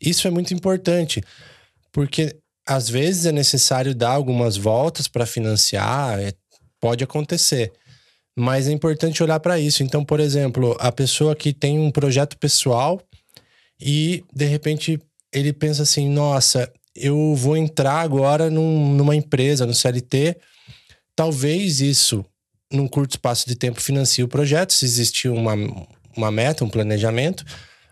Isso é muito importante, porque às vezes é necessário dar algumas voltas para financiar, é, pode acontecer. Mas é importante olhar para isso. Então, por exemplo, a pessoa que tem um projeto pessoal e de repente ele pensa assim: nossa, eu vou entrar agora num, numa empresa, no CLT, talvez isso, num curto espaço de tempo, financie o projeto, se existir uma, uma meta, um planejamento,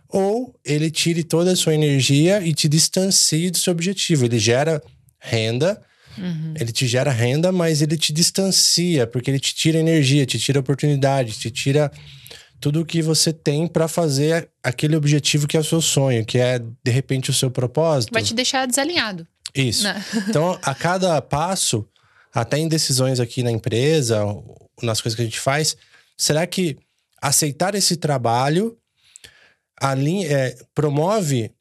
ou ele tire toda a sua energia e te distancie do seu objetivo. Ele gera renda, uhum. ele te gera renda, mas ele te distancia, porque ele te tira energia, te tira oportunidade, te tira tudo o que você tem para fazer aquele objetivo que é o seu sonho, que é de repente o seu propósito. Vai te deixar desalinhado. Isso. Né? [LAUGHS] Então, a cada passo, até em decisões aqui na empresa, nas coisas que a gente faz, será que aceitar esse trabalho alinha, é, promove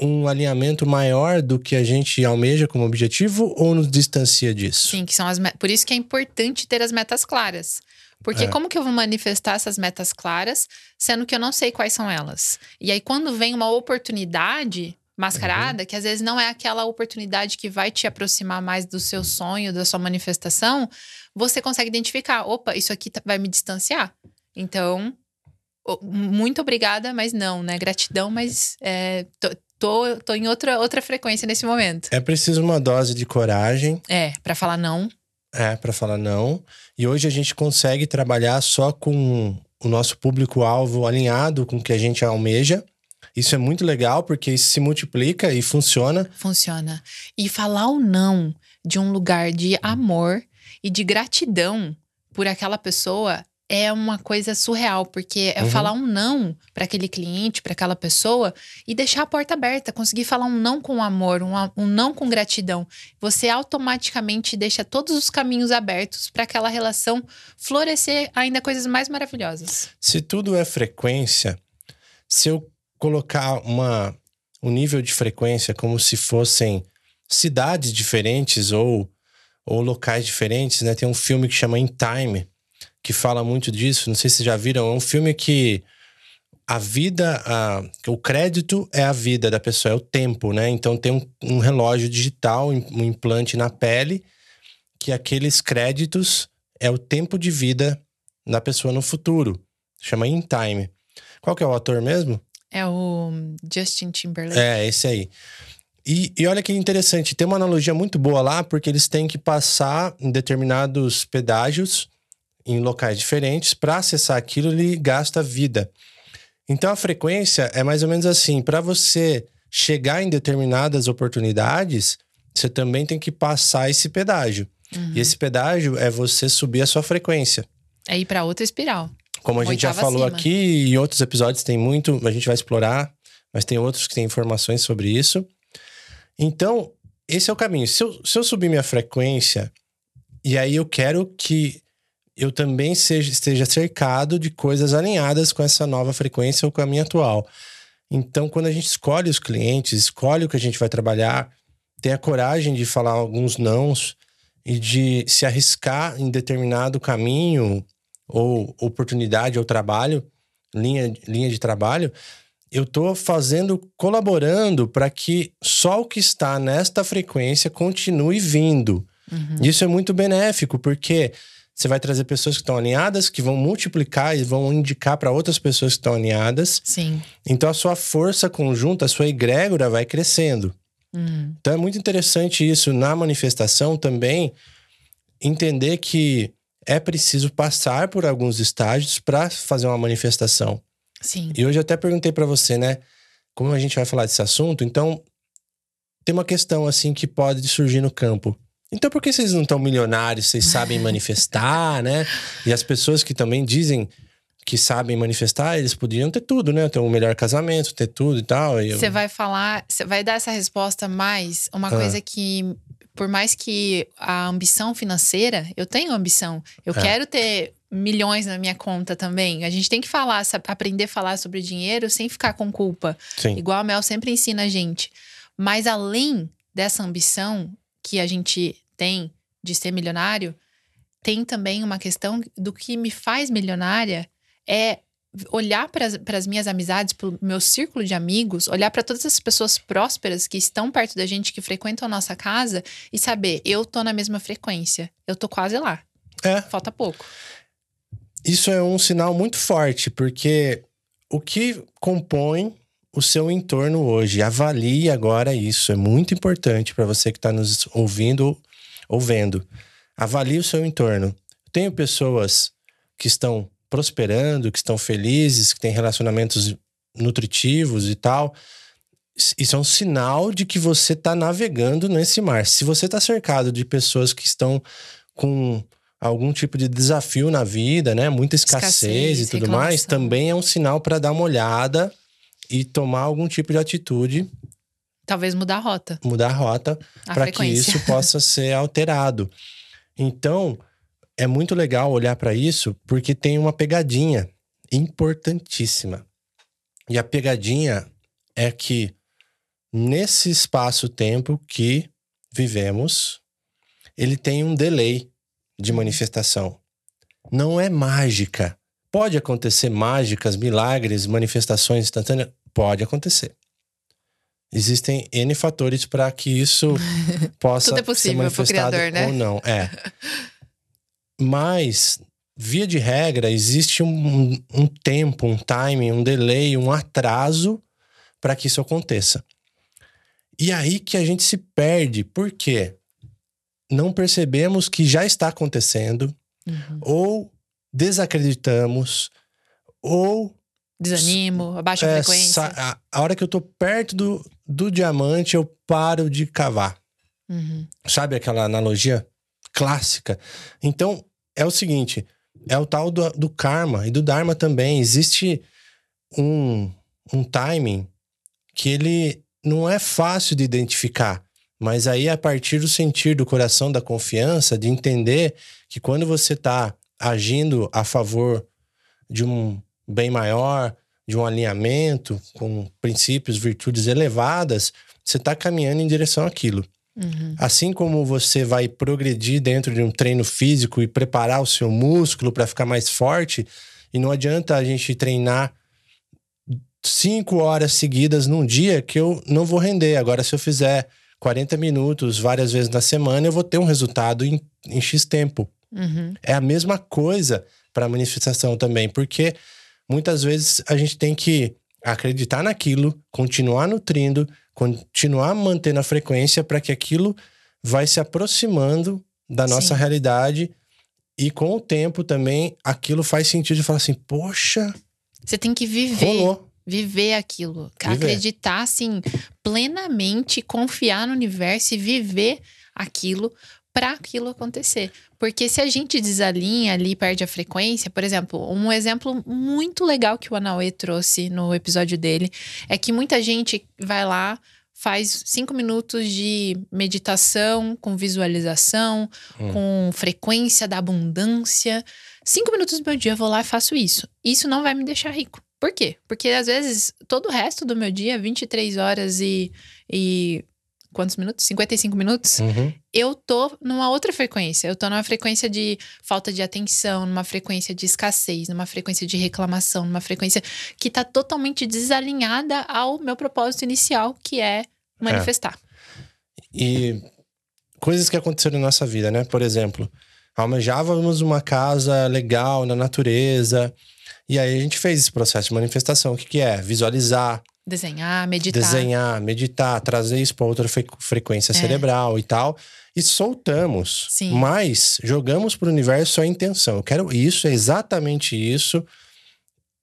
um alinhamento maior do que a gente almeja como objetivo ou nos distancia disso? Sim, que são as por isso que é importante ter as metas claras. Porque é. como que eu vou manifestar essas metas claras, sendo que eu não sei quais são elas? E aí, quando vem uma oportunidade mascarada, uhum. que às vezes não é aquela oportunidade que vai te aproximar mais do seu sonho, da sua manifestação, você consegue identificar: opa, isso aqui tá, vai me distanciar. Então, muito obrigada, mas não, né? Gratidão, mas é, tô, tô, tô em outra, outra frequência nesse momento. É preciso uma dose de coragem. É, para falar não. É, para falar não. E hoje a gente consegue trabalhar só com o nosso público-alvo alinhado com o que a gente almeja. Isso é muito legal porque isso se multiplica e funciona. Funciona. E falar o não de um lugar de amor e de gratidão por aquela pessoa é uma coisa surreal, porque é uhum. falar um não para aquele cliente, para aquela pessoa e deixar a porta aberta, conseguir falar um não com amor, um, um não com gratidão. Você automaticamente deixa todos os caminhos abertos para aquela relação florescer ainda coisas mais maravilhosas. Se tudo é frequência, se eu colocar uma, um nível de frequência como se fossem cidades diferentes ou, ou locais diferentes, né? Tem um filme que chama In Time que fala muito disso. Não sei se já viram. É um filme que a vida, a, o crédito é a vida da pessoa, é o tempo, né? Então tem um, um relógio digital, um implante na pele, que aqueles créditos é o tempo de vida da pessoa no futuro. Chama In Time. Qual que é o ator mesmo? É o Justin Timberlake. É, esse aí. E, e, olha que interessante, tem uma analogia muito boa lá, porque eles têm que passar em determinados pedágios em locais diferentes, para acessar aquilo ele gasta vida. Então a frequência é mais ou menos assim, para você chegar em determinadas oportunidades, você também tem que passar esse pedágio. Uhum. E esse pedágio é você subir a sua frequência. É ir para outra espiral. Como a gente já falou acima. aqui, e em outros episódios tem muito, a gente vai explorar, mas tem outros que têm informações sobre isso. Então, esse é o caminho. Se eu, se eu subir minha frequência, e aí eu quero que eu também seja, esteja cercado de coisas alinhadas com essa nova frequência ou com a minha atual. Então, quando a gente escolhe os clientes, escolhe o que a gente vai trabalhar, tem a coragem de falar alguns nãos e de se arriscar em determinado caminho ou oportunidade ou trabalho, linha, linha de trabalho, eu estou fazendo, colaborando para que só o que está nesta frequência continue vindo. Uhum. Isso é muito benéfico, porque você vai trazer pessoas que estão alinhadas, que vão multiplicar e vão indicar para outras pessoas que estão alinhadas. Sim. Então a sua força conjunta, a sua egrégora vai crescendo. Uhum. Então é muito interessante isso na manifestação também, entender que é preciso passar por alguns estágios para fazer uma manifestação. Sim. E hoje eu até perguntei para você, né? Como a gente vai falar desse assunto, então tem uma questão assim que pode surgir no campo. Então por que vocês não estão milionários? Vocês sabem [LAUGHS] manifestar, né? E as pessoas que também dizem que sabem manifestar, eles poderiam ter tudo, né? Ter um melhor casamento, ter tudo e tal. Você eu... vai falar, você vai dar essa resposta mais uma ah. coisa que, por mais que a ambição financeira, eu tenho ambição, eu é. quero ter milhões na minha conta também. A gente tem que falar, aprender a falar sobre dinheiro sem ficar com culpa. Sim. Igual a Mel sempre ensina a gente. Mas além dessa ambição, que a gente tem de ser milionário, tem também uma questão do que me faz milionária é olhar para as minhas amizades, para o meu círculo de amigos, olhar para todas as pessoas prósperas que estão perto da gente, que frequentam a nossa casa e saber, eu tô na mesma frequência, eu tô quase lá. É. Falta pouco. Isso é um sinal muito forte, porque o que compõe o seu entorno hoje. Avalie agora isso. É muito importante para você que está nos ouvindo ou vendo. Avalie o seu entorno. Tenho pessoas que estão prosperando, que estão felizes, que têm relacionamentos nutritivos e tal. Isso é um sinal de que você está navegando nesse mar. Se você está cercado de pessoas que estão com algum tipo de desafio na vida, né? Muita escassez, escassez e tudo reclamação. mais, também é um sinal para dar uma olhada e tomar algum tipo de atitude. Talvez mudar a rota. Mudar a rota para que isso possa [LAUGHS] ser alterado. Então, é muito legal olhar para isso porque tem uma pegadinha importantíssima. E a pegadinha é que nesse espaço-tempo que vivemos, ele tem um delay de manifestação. Não é mágica. Pode acontecer mágicas, milagres, manifestações instantâneas? Pode acontecer. Existem N fatores para que isso [LAUGHS] possa Tudo é possível ser manifestado criador, né? ou não. É. [LAUGHS] Mas, via de regra, existe um, um tempo, um timing, um delay, um atraso para que isso aconteça. E aí que a gente se perde. Por quê? Não percebemos que já está acontecendo, uhum. ou desacreditamos, ou. Desanimo, abaixa é, a frequência. A, a, hora que eu tô perto do, do diamante, eu paro de cavar. Uhum. Sabe aquela analogia clássica? Então, é o seguinte: é o tal do, do karma e do dharma também. Existe um, um timing que ele não é fácil de identificar. Mas aí, a partir do sentir do coração, da confiança, de entender que quando você está agindo a favor de um bem maior, de um alinhamento com princípios, virtudes elevadas, você está caminhando em direção àquilo. Uhum. Assim como você vai progredir dentro de um treino físico e preparar o seu músculo para ficar mais forte, e não adianta a gente treinar cinco horas seguidas num dia que eu não vou render. Agora, se eu fizer 40 minutos várias vezes na semana, eu vou ter um resultado em, em X tempo. Uhum. É a mesma coisa para a manifestação também, porque muitas vezes a gente tem que acreditar naquilo, continuar nutrindo, continuar mantendo a frequência para que aquilo vai se aproximando da nossa Sim. realidade e com o tempo também aquilo faz sentido de falar assim, poxa, você tem que viver. Rolou. Viver aquilo. Viver. Acreditar, assim, plenamente, confiar no universo e viver aquilo para aquilo acontecer. Porque se a gente desalinha ali, perde a frequência, por exemplo, um exemplo muito legal que o Anaue trouxe no episódio dele é que muita gente vai lá, faz cinco minutos de meditação com visualização, hum. com frequência da abundância. Cinco minutos do meu dia eu vou lá e faço isso. Isso não vai me deixar rico. Por quê? Porque às vezes todo o resto do meu dia, 23 horas e, e quantos minutos? 55 minutos. Uhum. Eu tô numa outra frequência. Eu tô numa frequência de falta de atenção, numa frequência de escassez, numa frequência de reclamação, numa frequência que tá totalmente desalinhada ao meu propósito inicial, que é manifestar. É. E coisas que aconteceram na nossa vida, né? Por exemplo, almejávamos uma casa legal na natureza. E aí a gente fez esse processo de manifestação. O que, que é? Visualizar, Desenhar, meditar. Desenhar, meditar, trazer isso para outra frequência é. cerebral e tal. E soltamos. Sim. Mas jogamos para o universo a intenção. Eu quero isso, é exatamente isso.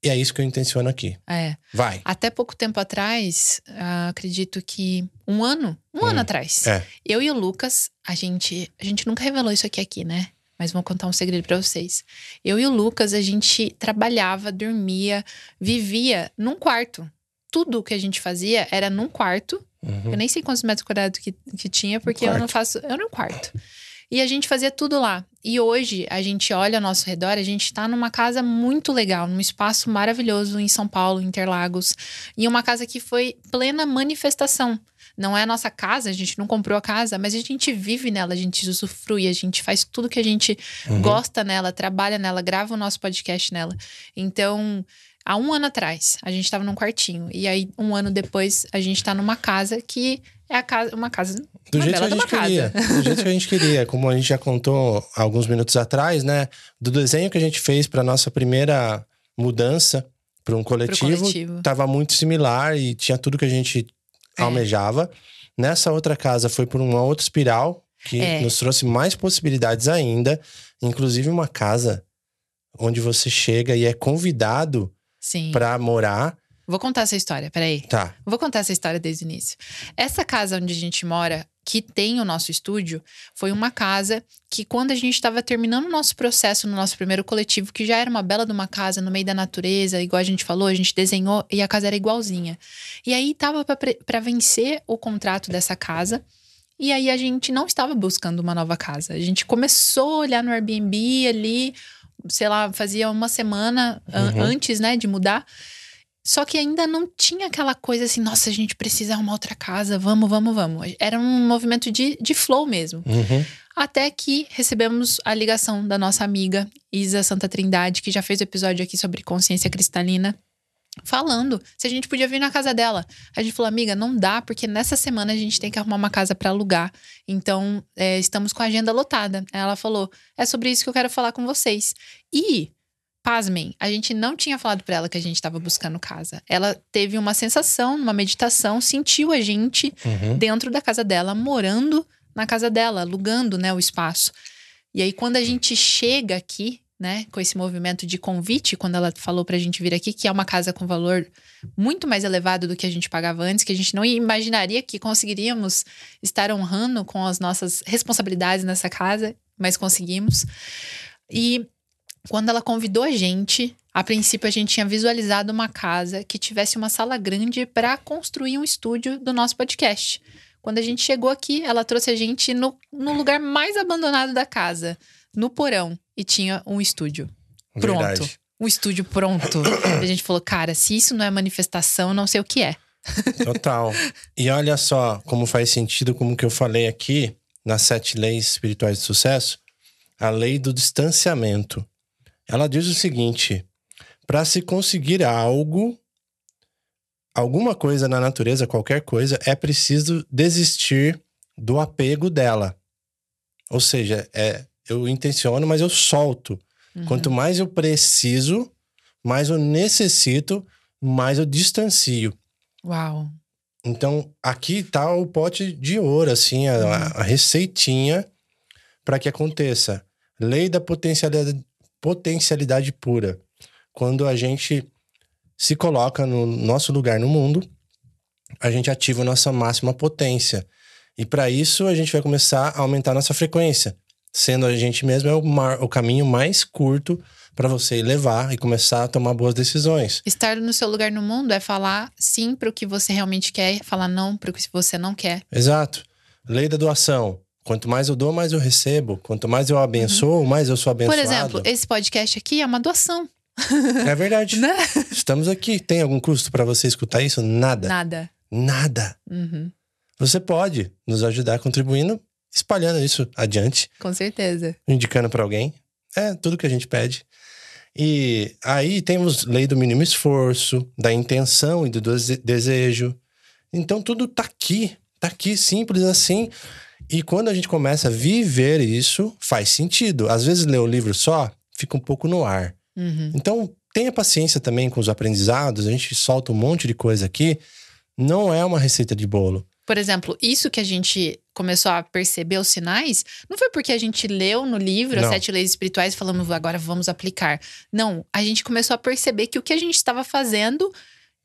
E é isso que eu intenciono aqui. É. Vai. Até pouco tempo atrás, uh, acredito que um ano, um hum, ano atrás, é. eu e o Lucas, a gente, a gente nunca revelou isso aqui aqui, né? Mas vou contar um segredo para vocês. Eu e o Lucas, a gente trabalhava, dormia, vivia num quarto tudo que a gente fazia era num quarto. Uhum. Eu nem sei quantos metros quadrados que, que tinha, porque um eu não faço. Eu num quarto. E a gente fazia tudo lá. E hoje a gente olha ao nosso redor, a gente está numa casa muito legal, num espaço maravilhoso em São Paulo, Interlagos, e uma casa que foi plena manifestação. Não é a nossa casa, a gente não comprou a casa, mas a gente vive nela, a gente usufrui, a gente faz tudo que a gente uhum. gosta nela, trabalha nela, grava o nosso podcast nela. Então, há um ano atrás, a gente estava num quartinho. E aí, um ano depois, a gente está numa casa que é a casa, uma casa. Do uma jeito que a gente queria. Do jeito que a gente queria. Como a gente já contou alguns minutos atrás, né? Do desenho que a gente fez para nossa primeira mudança para um coletivo, coletivo, tava muito similar e tinha tudo que a gente é. almejava. Nessa outra casa foi por uma outra espiral, que é. nos trouxe mais possibilidades ainda, inclusive uma casa onde você chega e é convidado para morar. Vou contar essa história, peraí. Tá. Vou contar essa história desde o início. Essa casa onde a gente mora, que tem o nosso estúdio, foi uma casa que, quando a gente estava terminando o nosso processo no nosso primeiro coletivo, que já era uma bela de uma casa no meio da natureza, igual a gente falou, a gente desenhou e a casa era igualzinha. E aí tava para vencer o contrato dessa casa. E aí a gente não estava buscando uma nova casa. A gente começou a olhar no Airbnb ali, sei lá, fazia uma semana uhum. antes, né, de mudar. Só que ainda não tinha aquela coisa assim, nossa, a gente precisa arrumar outra casa, vamos, vamos, vamos. Era um movimento de, de flow mesmo. Uhum. Até que recebemos a ligação da nossa amiga Isa Santa Trindade, que já fez o episódio aqui sobre consciência cristalina falando se a gente podia vir na casa dela. A gente falou, amiga, não dá, porque nessa semana a gente tem que arrumar uma casa para alugar. Então, é, estamos com a agenda lotada. Ela falou, é sobre isso que eu quero falar com vocês. E, pasmem, a gente não tinha falado para ela que a gente estava buscando casa. Ela teve uma sensação, uma meditação, sentiu a gente uhum. dentro da casa dela, morando na casa dela, alugando né, o espaço. E aí, quando a gente chega aqui, né, com esse movimento de convite, quando ela falou pra gente vir aqui, que é uma casa com valor muito mais elevado do que a gente pagava antes, que a gente não imaginaria que conseguiríamos estar honrando com as nossas responsabilidades nessa casa, mas conseguimos. E quando ela convidou a gente, a princípio a gente tinha visualizado uma casa que tivesse uma sala grande para construir um estúdio do nosso podcast. Quando a gente chegou aqui, ela trouxe a gente no, no lugar mais abandonado da casa no porão e tinha um estúdio. Pronto. Verdade. Um estúdio pronto. [CLEARS THROAT] a gente falou, cara, se isso não é manifestação, não sei o que é. [LAUGHS] Total. E olha só como faz sentido, como que eu falei aqui, nas sete leis espirituais de sucesso, a lei do distanciamento. Ela diz o seguinte: para se conseguir algo, alguma coisa na natureza, qualquer coisa, é preciso desistir do apego dela. Ou seja, é eu intenciono, mas eu solto. Uhum. Quanto mais eu preciso, mais eu necessito, mais eu distancio. Uau. Então, aqui tá o pote de ouro, assim, a, uhum. a receitinha para que aconteça. Lei da potencialidade, potencialidade pura. Quando a gente se coloca no nosso lugar no mundo, a gente ativa a nossa máxima potência. E para isso, a gente vai começar a aumentar a nossa frequência sendo a gente mesmo é o, mar, o caminho mais curto para você levar e começar a tomar boas decisões. Estar no seu lugar no mundo é falar sim para o que você realmente quer, falar não para o que você não quer. Exato. Lei da doação. Quanto mais eu dou, mais eu recebo. Quanto mais eu abençoo, uhum. mais eu sou abençoado. Por exemplo, esse podcast aqui é uma doação. É verdade. [LAUGHS] né? Estamos aqui. Tem algum custo para você escutar isso? Nada. Nada. Nada. Uhum. Você pode nos ajudar contribuindo espalhando isso adiante. Com certeza. Indicando para alguém. É tudo que a gente pede. E aí temos lei do mínimo esforço, da intenção e do desejo. Então tudo tá aqui, tá aqui simples assim. E quando a gente começa a viver isso, faz sentido. Às vezes ler o livro só fica um pouco no ar. Uhum. Então tenha paciência também com os aprendizados. A gente solta um monte de coisa aqui. Não é uma receita de bolo. Por exemplo, isso que a gente começou a perceber os sinais, não foi porque a gente leu no livro. As Sete Leis Espirituais e falamos, agora vamos aplicar. Não, a gente começou a perceber que o que a gente estava fazendo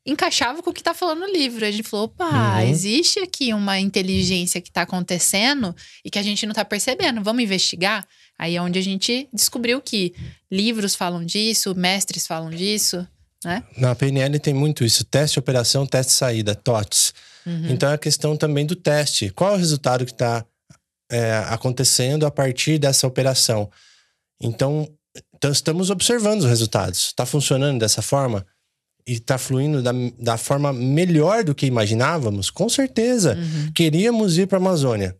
encaixava com o que está falando no livro. A gente falou, opa, uhum. existe aqui uma inteligência que está acontecendo e que a gente não está percebendo. Vamos investigar? Aí é onde a gente descobriu que livros falam disso, mestres falam disso, né? Na PNL tem muito isso: teste, operação, teste, saída, TOTS. Uhum. Então é a questão também do teste. Qual é o resultado que está é, acontecendo a partir dessa operação? Então, então, estamos observando os resultados. Está funcionando dessa forma? E está fluindo da, da forma melhor do que imaginávamos? Com certeza. Uhum. Queríamos ir para a Amazônia.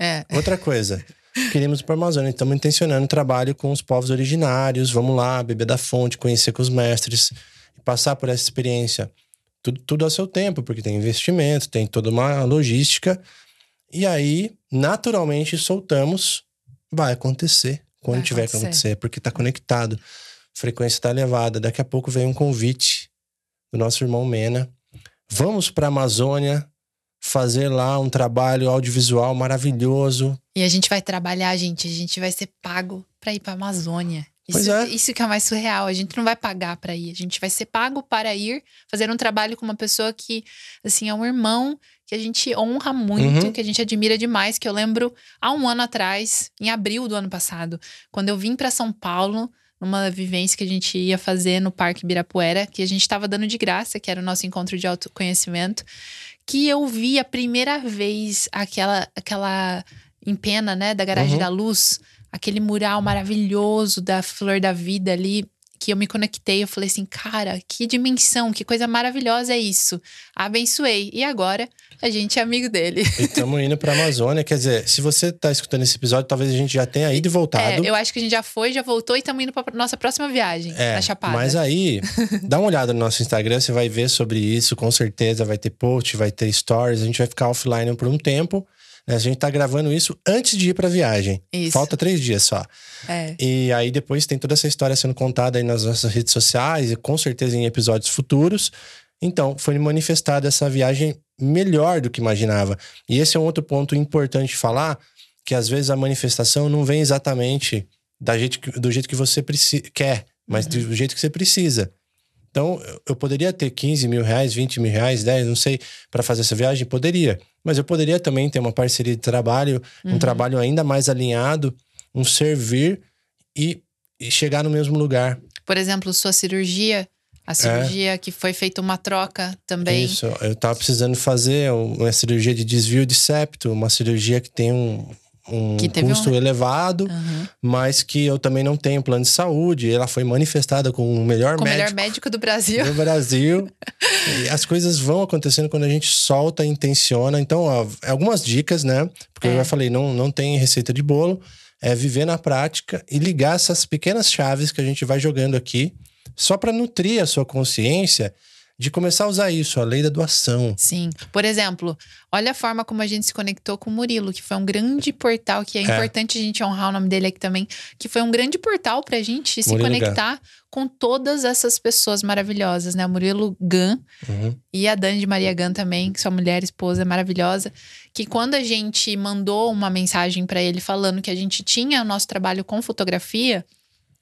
É. Outra coisa. Queríamos ir para a Amazônia. Estamos intencionando trabalho com os povos originários. Vamos lá, beber da fonte, conhecer com os mestres, passar por essa experiência tudo, tudo ao seu tempo, porque tem investimento, tem toda uma logística. E aí, naturalmente, soltamos, vai acontecer quando vai tiver acontecer. que acontecer, porque está conectado, a frequência está elevada. Daqui a pouco vem um convite do nosso irmão Mena. Vamos para a Amazônia fazer lá um trabalho audiovisual maravilhoso. E a gente vai trabalhar, gente, a gente vai ser pago para ir para Amazônia. Isso, é. isso que é mais surreal. A gente não vai pagar para ir, a gente vai ser pago para ir fazer um trabalho com uma pessoa que, assim, é um irmão que a gente honra muito, uhum. que a gente admira demais. Que eu lembro há um ano atrás, em abril do ano passado, quando eu vim para São Paulo, numa vivência que a gente ia fazer no Parque Birapuera, que a gente estava dando de graça, que era o nosso encontro de autoconhecimento, que eu vi a primeira vez aquela, aquela empena, né, da Garagem uhum. da Luz aquele mural maravilhoso da Flor da Vida ali, que eu me conectei, eu falei assim, cara, que dimensão, que coisa maravilhosa é isso. Abençoei. E agora a gente é amigo dele. E estamos indo para a Amazônia. Quer dizer, se você está escutando esse episódio, talvez a gente já tenha ido e voltado. É, eu acho que a gente já foi, já voltou e estamos indo para nossa próxima viagem é, na Chapada. Mas aí, dá uma olhada no nosso Instagram, você vai ver sobre isso, com certeza. Vai ter post, vai ter stories. A gente vai ficar offline por um tempo. A gente tá gravando isso antes de ir pra viagem. Isso. Falta três dias só. É. E aí depois tem toda essa história sendo contada aí nas nossas redes sociais e com certeza em episódios futuros. Então, foi manifestada essa viagem melhor do que imaginava. E esse é um outro ponto importante falar, que às vezes a manifestação não vem exatamente da jeito que, do jeito que você quer, mas uhum. do jeito que você precisa. Então, eu poderia ter 15 mil reais, 20 mil reais, 10, não sei, para fazer essa viagem? Poderia. Mas eu poderia também ter uma parceria de trabalho, uhum. um trabalho ainda mais alinhado, um servir e, e, chegar no mesmo lugar. Por exemplo, sua cirurgia, a cirurgia é. que foi feita uma troca também. Isso, eu estava precisando fazer uma cirurgia de desvio de septo, uma cirurgia que tem um, um custo um... elevado, uhum. mas que eu também não tenho plano de saúde. Ela foi manifestada com o melhor com médico. melhor médico do Brasil. Do Brasil. [LAUGHS] e as coisas vão acontecendo quando a gente solta, intenciona. Então, ó, algumas dicas, né? Porque é. eu já falei, não, não tem receita de bolo. É viver na prática e ligar essas pequenas chaves que a gente vai jogando aqui, só para nutrir a sua consciência de começar a usar isso, a lei da doação. Sim. Por exemplo, olha a forma como a gente se conectou com o Murilo, que foi um grande portal, que é, é. importante a gente honrar o nome dele aqui também, que foi um grande portal pra gente se Murilo conectar Gan. com todas essas pessoas maravilhosas, né? O Murilo Gan uhum. e a Dani de Maria Gan também, que sua mulher, esposa maravilhosa, que quando a gente mandou uma mensagem para ele falando que a gente tinha o nosso trabalho com fotografia,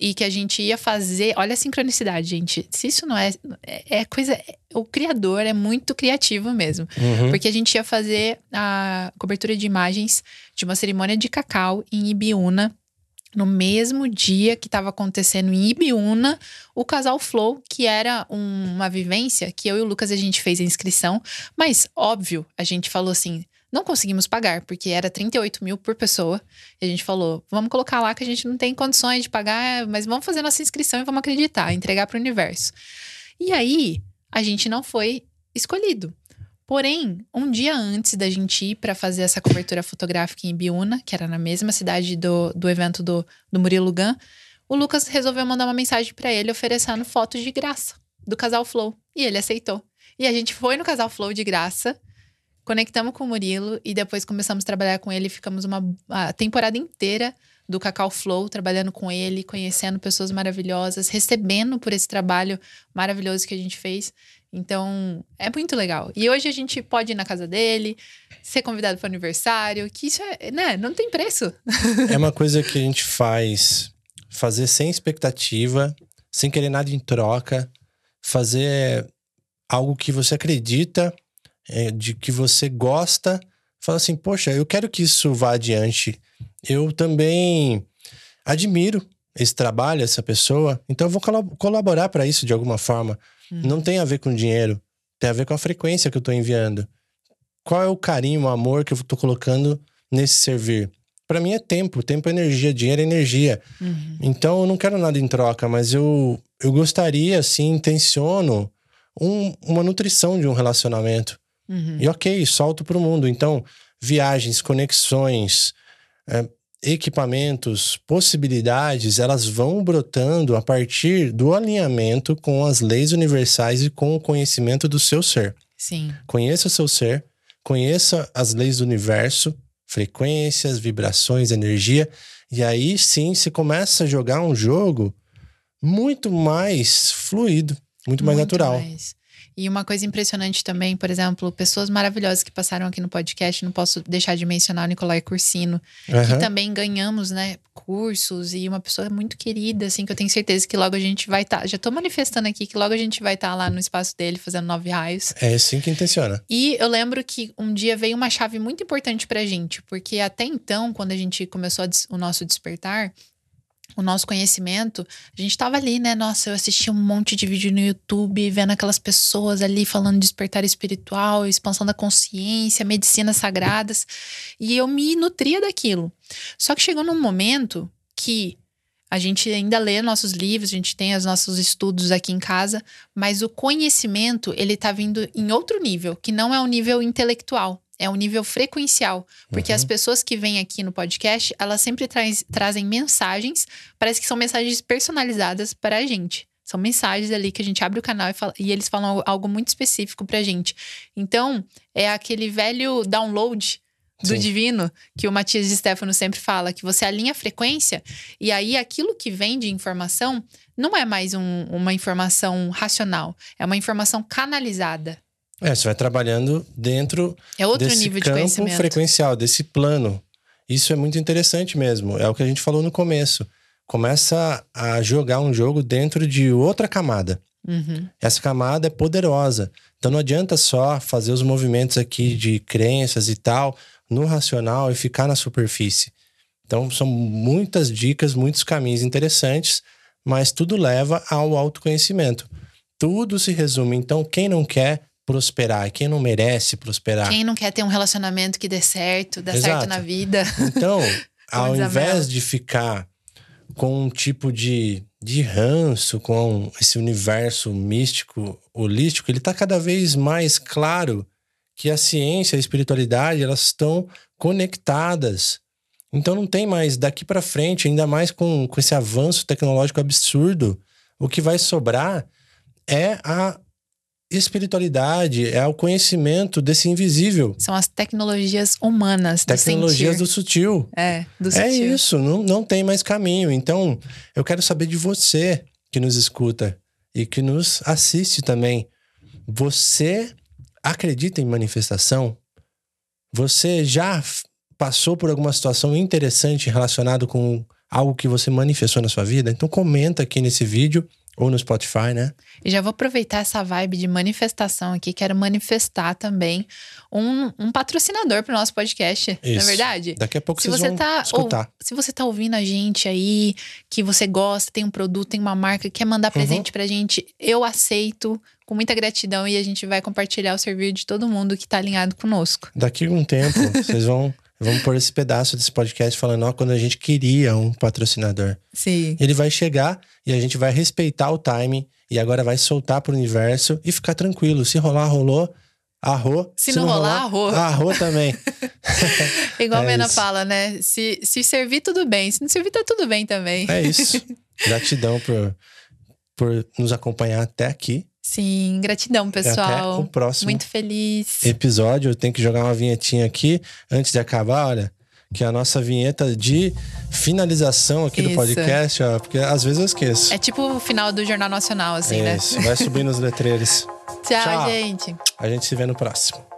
e que a gente ia fazer. Olha a sincronicidade, gente. Se isso não é. É, é coisa. O criador é muito criativo mesmo. Uhum. Porque a gente ia fazer a cobertura de imagens de uma cerimônia de cacau em Ibiúna. No mesmo dia que estava acontecendo em Ibiúna, o casal Flow, que era um, uma vivência que eu e o Lucas a gente fez a inscrição, mas óbvio, a gente falou assim: não conseguimos pagar, porque era 38 mil por pessoa. E a gente falou: vamos colocar lá que a gente não tem condições de pagar, mas vamos fazer nossa inscrição e vamos acreditar, entregar para o universo. E aí, a gente não foi escolhido. Porém, um dia antes da gente ir para fazer essa cobertura fotográfica em Biúna, que era na mesma cidade do, do evento do, do Murilo Gun, o Lucas resolveu mandar uma mensagem para ele oferecendo fotos de graça do casal Flow. E ele aceitou. E a gente foi no casal Flow de graça Conectamos com o Murilo e depois começamos a trabalhar com ele. Ficamos uma a temporada inteira do Cacau Flow, trabalhando com ele, conhecendo pessoas maravilhosas, recebendo por esse trabalho maravilhoso que a gente fez. Então, é muito legal. E hoje a gente pode ir na casa dele, ser convidado para aniversário, que isso é, né, não tem preço. [LAUGHS] É uma coisa que a gente faz, fazer sem expectativa, sem querer nada em troca, fazer algo que você acredita é, de que você gosta, fala assim: poxa, eu quero que isso vá adiante. Eu também admiro esse trabalho, essa pessoa, então eu vou colaborar para isso de alguma forma. Hum. Não tem a ver com dinheiro, tem a ver com a frequência que eu estou enviando. Qual é o carinho, o amor que eu estou colocando nesse servir? Para mim é tempo, tempo é energia, dinheiro é energia. Uhum. Então eu não quero nada em troca, mas eu, eu gostaria, assim, intenciono um, uma nutrição de um relacionamento. Uhum. E ok, solto para o mundo. Então, viagens, conexões, é, equipamentos, possibilidades, elas vão brotando a partir do alinhamento com as leis universais e com o conhecimento do seu ser. Sim. Conheça o seu ser, conheça as leis do universo, frequências, vibrações, energia, e aí sim você começa a jogar um jogo muito mais fluido, muito mais muito natural. Mais. E uma coisa impressionante também, por exemplo, pessoas maravilhosas que passaram aqui no podcast, não posso deixar de mencionar o Nicolai Cursino, uhum. que também ganhamos, né, cursos e uma pessoa muito querida, assim, que eu tenho certeza que logo a gente vai estar. Tá, já tô manifestando aqui que logo a gente vai estar tá lá no espaço dele fazendo nove raios. É assim que intenciona. E eu lembro que um dia veio uma chave muito importante pra gente, porque até então, quando a gente começou o nosso despertar, o nosso conhecimento, a gente tava ali, né? Nossa, eu assisti um monte de vídeo no YouTube, vendo aquelas pessoas ali falando de despertar espiritual, expansão da consciência, medicinas sagradas, e eu me nutria daquilo. Só que chegou num momento que a gente ainda lê nossos livros, a gente tem os nossos estudos aqui em casa, mas o conhecimento, ele tá vindo em outro nível, que não é o nível intelectual é um nível frequencial. Porque uhum. as pessoas que vêm aqui no podcast, elas sempre traz, trazem mensagens, parece que são mensagens personalizadas para a gente. São mensagens ali que a gente abre o canal e, fala, e eles falam algo muito específico pra gente. Então, é aquele velho download do Sim. divino que o Matias de Stefano sempre fala, que você alinha a frequência e aí aquilo que vem de informação não é mais um, uma informação racional, é uma informação canalizada. É, você vai trabalhando dentro é outro desse nível campo de conhecimento. frequencial, desse plano. Isso é muito interessante mesmo. É o que a gente falou no começo. Começa a jogar um jogo dentro de outra camada. Uhum. Essa camada é poderosa. Então não adianta só fazer os movimentos aqui de crenças e tal no racional e ficar na superfície. Então são muitas dicas, muitos caminhos interessantes, mas tudo leva ao autoconhecimento. Tudo se resume. Então, quem não quer prosperar, quem não merece prosperar. Quem não quer ter um relacionamento que dê certo, dê Exato. certo na vida. Então, [LAUGHS] ao invés de ficar com um tipo de, de ranço com esse universo místico, holístico, ele está cada vez mais claro que a ciência e a espiritualidade elas estão conectadas. Então não tem mais daqui para frente, ainda mais com, com esse avanço tecnológico absurdo, o que vai sobrar é a espiritualidade, é o conhecimento desse invisível. São as tecnologias humanas. Tecnologias do, do sutil. É, do é sutil. É isso, não, não tem mais caminho. Então, eu quero saber de você que nos escuta e que nos assiste também. Você acredita em manifestação? Você já passou por alguma situação interessante relacionada com algo que você manifestou na sua vida? Então comenta aqui nesse vídeo ou no Spotify, né? E já vou aproveitar essa vibe de manifestação aqui. Quero manifestar também um, um patrocinador para o nosso podcast. Isso. Não é verdade? Daqui a pouco se vocês você vão tá, escutar. Ou, se você tá ouvindo a gente aí, que você gosta, tem um produto, tem uma marca, quer mandar uhum. presente uhum. pra gente, eu aceito com muita gratidão e a gente vai compartilhar o serviço de todo mundo que tá alinhado conosco. Daqui a um tempo, [LAUGHS] vocês vão Vamos pôr esse pedaço desse podcast falando, ó, quando a gente queria um patrocinador. Sim. Ele vai chegar e a gente vai respeitar o timing e agora vai soltar pro universo e ficar tranquilo. Se rolar, rolou. Arro. Se, se não, não rolar, arro. Arro também. [LAUGHS] Igual é a Mena isso. fala, né? Se, se servir, tudo bem. Se não servir, tá tudo bem também. É isso. [LAUGHS] Gratidão por, por nos acompanhar até aqui. Sim, gratidão, pessoal. Até o próximo Muito feliz. episódio. Eu tenho que jogar uma vinhetinha aqui antes de acabar, olha. Que é a nossa vinheta de finalização aqui Isso. do podcast, ó, porque às vezes eu esqueço. É tipo o final do Jornal Nacional, assim, Isso. né? Vai subir nos letreiros. [LAUGHS] Tchau, Tchau, gente. A gente se vê no próximo.